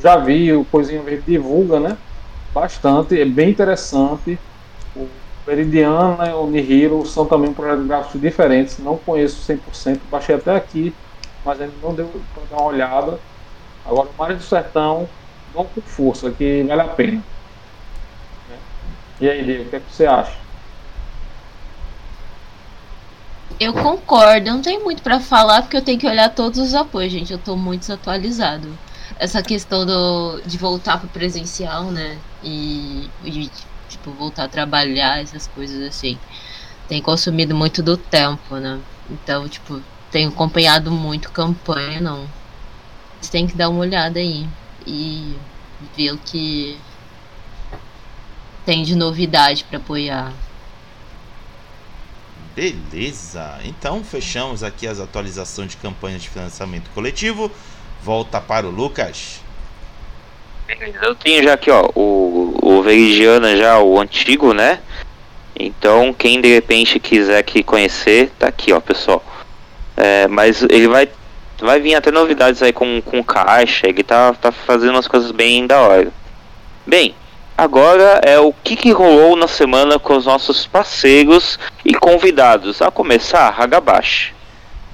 já vi, o Coisinha Verde divulga, né, bastante, é bem interessante. Meridiana o Nihiro são também projetos gráficos diferentes, não conheço 100%, baixei até aqui, mas ainda não deu para dar uma olhada. Agora, o Mar do Sertão, vão com força, que vale a pena. E aí, Diego, o que, é que você acha? Eu concordo, não tenho muito para falar porque eu tenho que olhar todos os apoios, gente. Eu tô muito desatualizado. Essa questão do, de voltar pro presencial, né? E, e, tipo, voltar a trabalhar, essas coisas assim. Tem consumido muito do tempo, né? Então, tipo, tenho acompanhado muito campanha, não. Você tem que dar uma olhada aí e ver o que tem de novidade para apoiar. Beleza, então fechamos aqui as atualizações de campanhas de financiamento coletivo. Volta para o Lucas. Eu tenho já aqui, ó, o, o já, o antigo, né? Então, quem de repente quiser que conhecer, tá aqui, ó, pessoal. É, mas ele vai vai vir até novidades aí com, com caixa, ele tá, tá fazendo umas coisas bem da hora. Bem, agora é o que, que rolou na semana com os nossos parceiros e convidados. A começar, Hagabashi.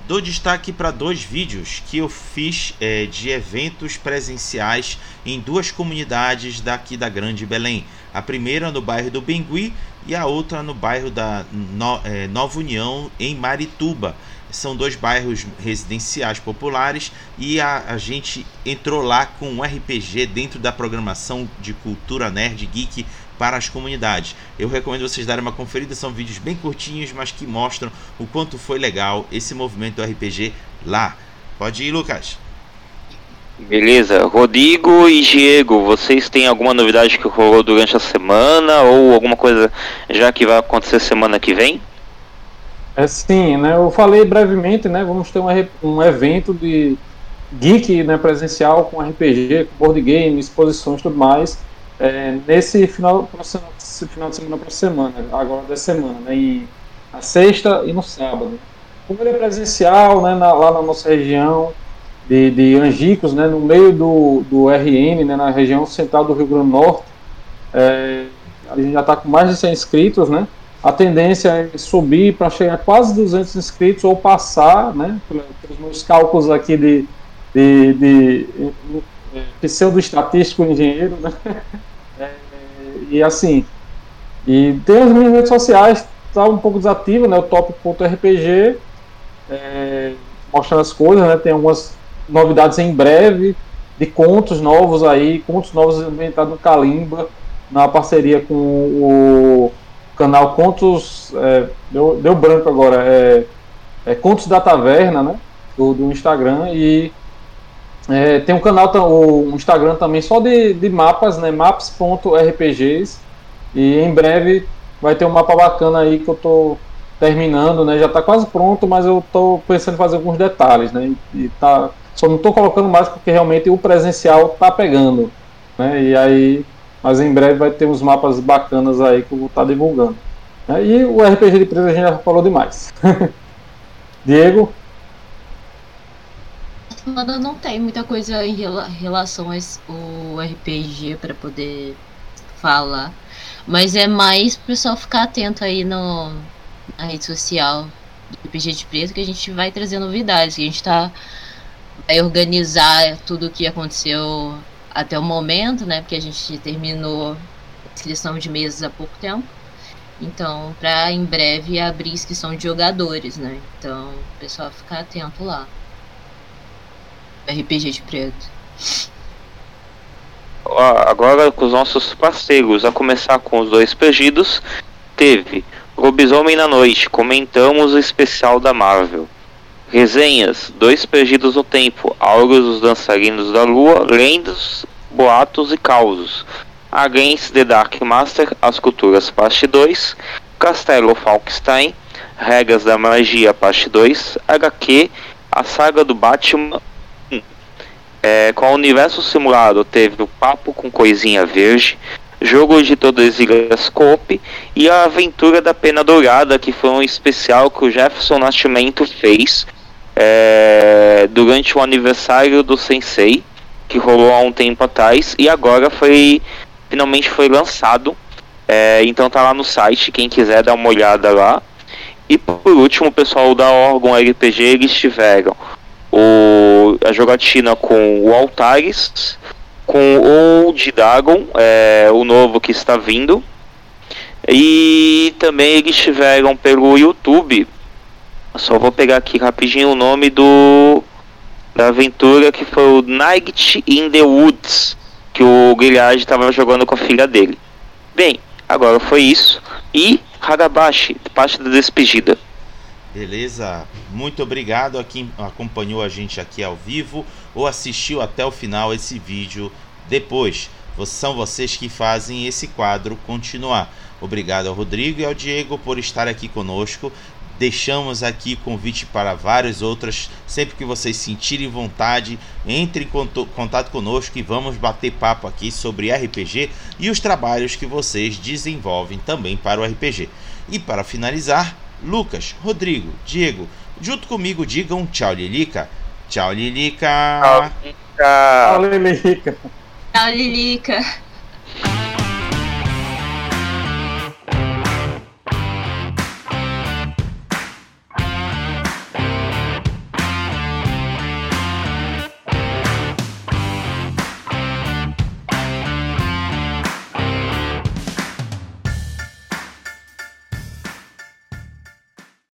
Dou destaque para dois vídeos que eu fiz é, de eventos presenciais em duas comunidades daqui da Grande Belém. A primeira no bairro do Bengui e a outra no bairro da no, é, Nova União, em Marituba são dois bairros residenciais populares e a, a gente entrou lá com um RPG dentro da programação de cultura nerd geek para as comunidades. Eu recomendo vocês darem uma conferida, são vídeos bem curtinhos, mas que mostram o quanto foi legal esse movimento do RPG lá. Pode ir, Lucas. Beleza, Rodrigo e Diego, vocês têm alguma novidade que rolou durante a semana ou alguma coisa já que vai acontecer semana que vem? É sim, né? Eu falei brevemente, né? Vamos ter um, um evento de geek né, presencial com RPG, com board game, exposições e tudo mais. É, nesse final, final de semana para semana, agora da semana, né? Em, na sexta e no sábado. Como ele é presencial, né? Na, lá na nossa região de, de Angicos, né? No meio do, do RN, né? Na região central do Rio Grande do Norte. É, a gente já está com mais de 100 inscritos, né? a tendência é subir para chegar a quase 200 inscritos ou passar, né, pelos meus cálculos aqui de, de, de, de é, pseudo-estatístico engenheiro, né, e assim, e tem as minhas redes sociais, está um pouco desativo, né, o top.rpg, é, mostrando as coisas, né, tem algumas novidades em breve, de contos novos aí, contos novos inventados no Kalimba, na parceria com o canal Contos. É, deu, deu branco agora. É, é Contos da Taverna, né? Do, do Instagram. E é, tem um canal, um Instagram também só de, de mapas, né? Maps.rpgs. E em breve vai ter um mapa bacana aí que eu tô terminando, né? Já tá quase pronto, mas eu tô pensando em fazer alguns detalhes, né? E tá, só não tô colocando mais porque realmente o presencial tá pegando, né? E aí mas em breve vai ter uns mapas bacanas aí que eu vou estar tá divulgando. Né? E o RPG de preço a gente já falou demais. Diego? Não tem muita coisa em relação ao RPG para poder falar. Mas é mais pro pessoal ficar atento aí no, na rede social do RPG de Preto que a gente vai trazer novidades, que a gente tá vai organizar tudo o que aconteceu até o momento, né? Porque a gente terminou a inscrição de meses há pouco tempo. Então, para em breve abrir inscrição de jogadores, né? Então, o pessoal ficar atento lá. RPG de preto. Agora com os nossos parceiros, a começar com os dois pedidos, teve Lobisomem na Noite, comentamos o especial da Marvel. Resenhas, dois perdidos no tempo, Augurs, os dançarinos da lua, lendas, boatos e causos. Against the Dark Master, as culturas, parte 2. Castelo Falkstein, regras da magia, parte 2. HQ, a saga do Batman. É, com o universo simulado, teve o Papo com Coisinha Verde, Jogo de Todas as Cope e a Aventura da Pena Dourada, que foi um especial que o Jefferson Nascimento fez é, durante o aniversário do Sensei, que rolou há um tempo atrás, e agora foi finalmente foi lançado. É, então tá lá no site, quem quiser dar uma olhada lá. E por último, o pessoal da órgão RPG eles tiveram o, a jogatina com o Altares, com o Didagon, é, o novo que está vindo. E também eles tiveram pelo YouTube só vou pegar aqui rapidinho o nome do da aventura que foi o Night in the Woods, que o Guilherme estava jogando com a filha dele. Bem, agora foi isso. E Hagabashi, parte da despedida. Beleza? Muito obrigado a quem acompanhou a gente aqui ao vivo ou assistiu até o final esse vídeo depois. São vocês que fazem esse quadro continuar. Obrigado ao Rodrigo e ao Diego por estar aqui conosco. Deixamos aqui convite para várias outras. Sempre que vocês sentirem vontade, entre em contato conosco e vamos bater papo aqui sobre RPG e os trabalhos que vocês desenvolvem também para o RPG. E para finalizar, Lucas, Rodrigo, Diego. Junto comigo digam tchau, Lilica. Tchau, Lilica. Tchau, Lilica. Tchau, Lilica. Tchau, Lilica.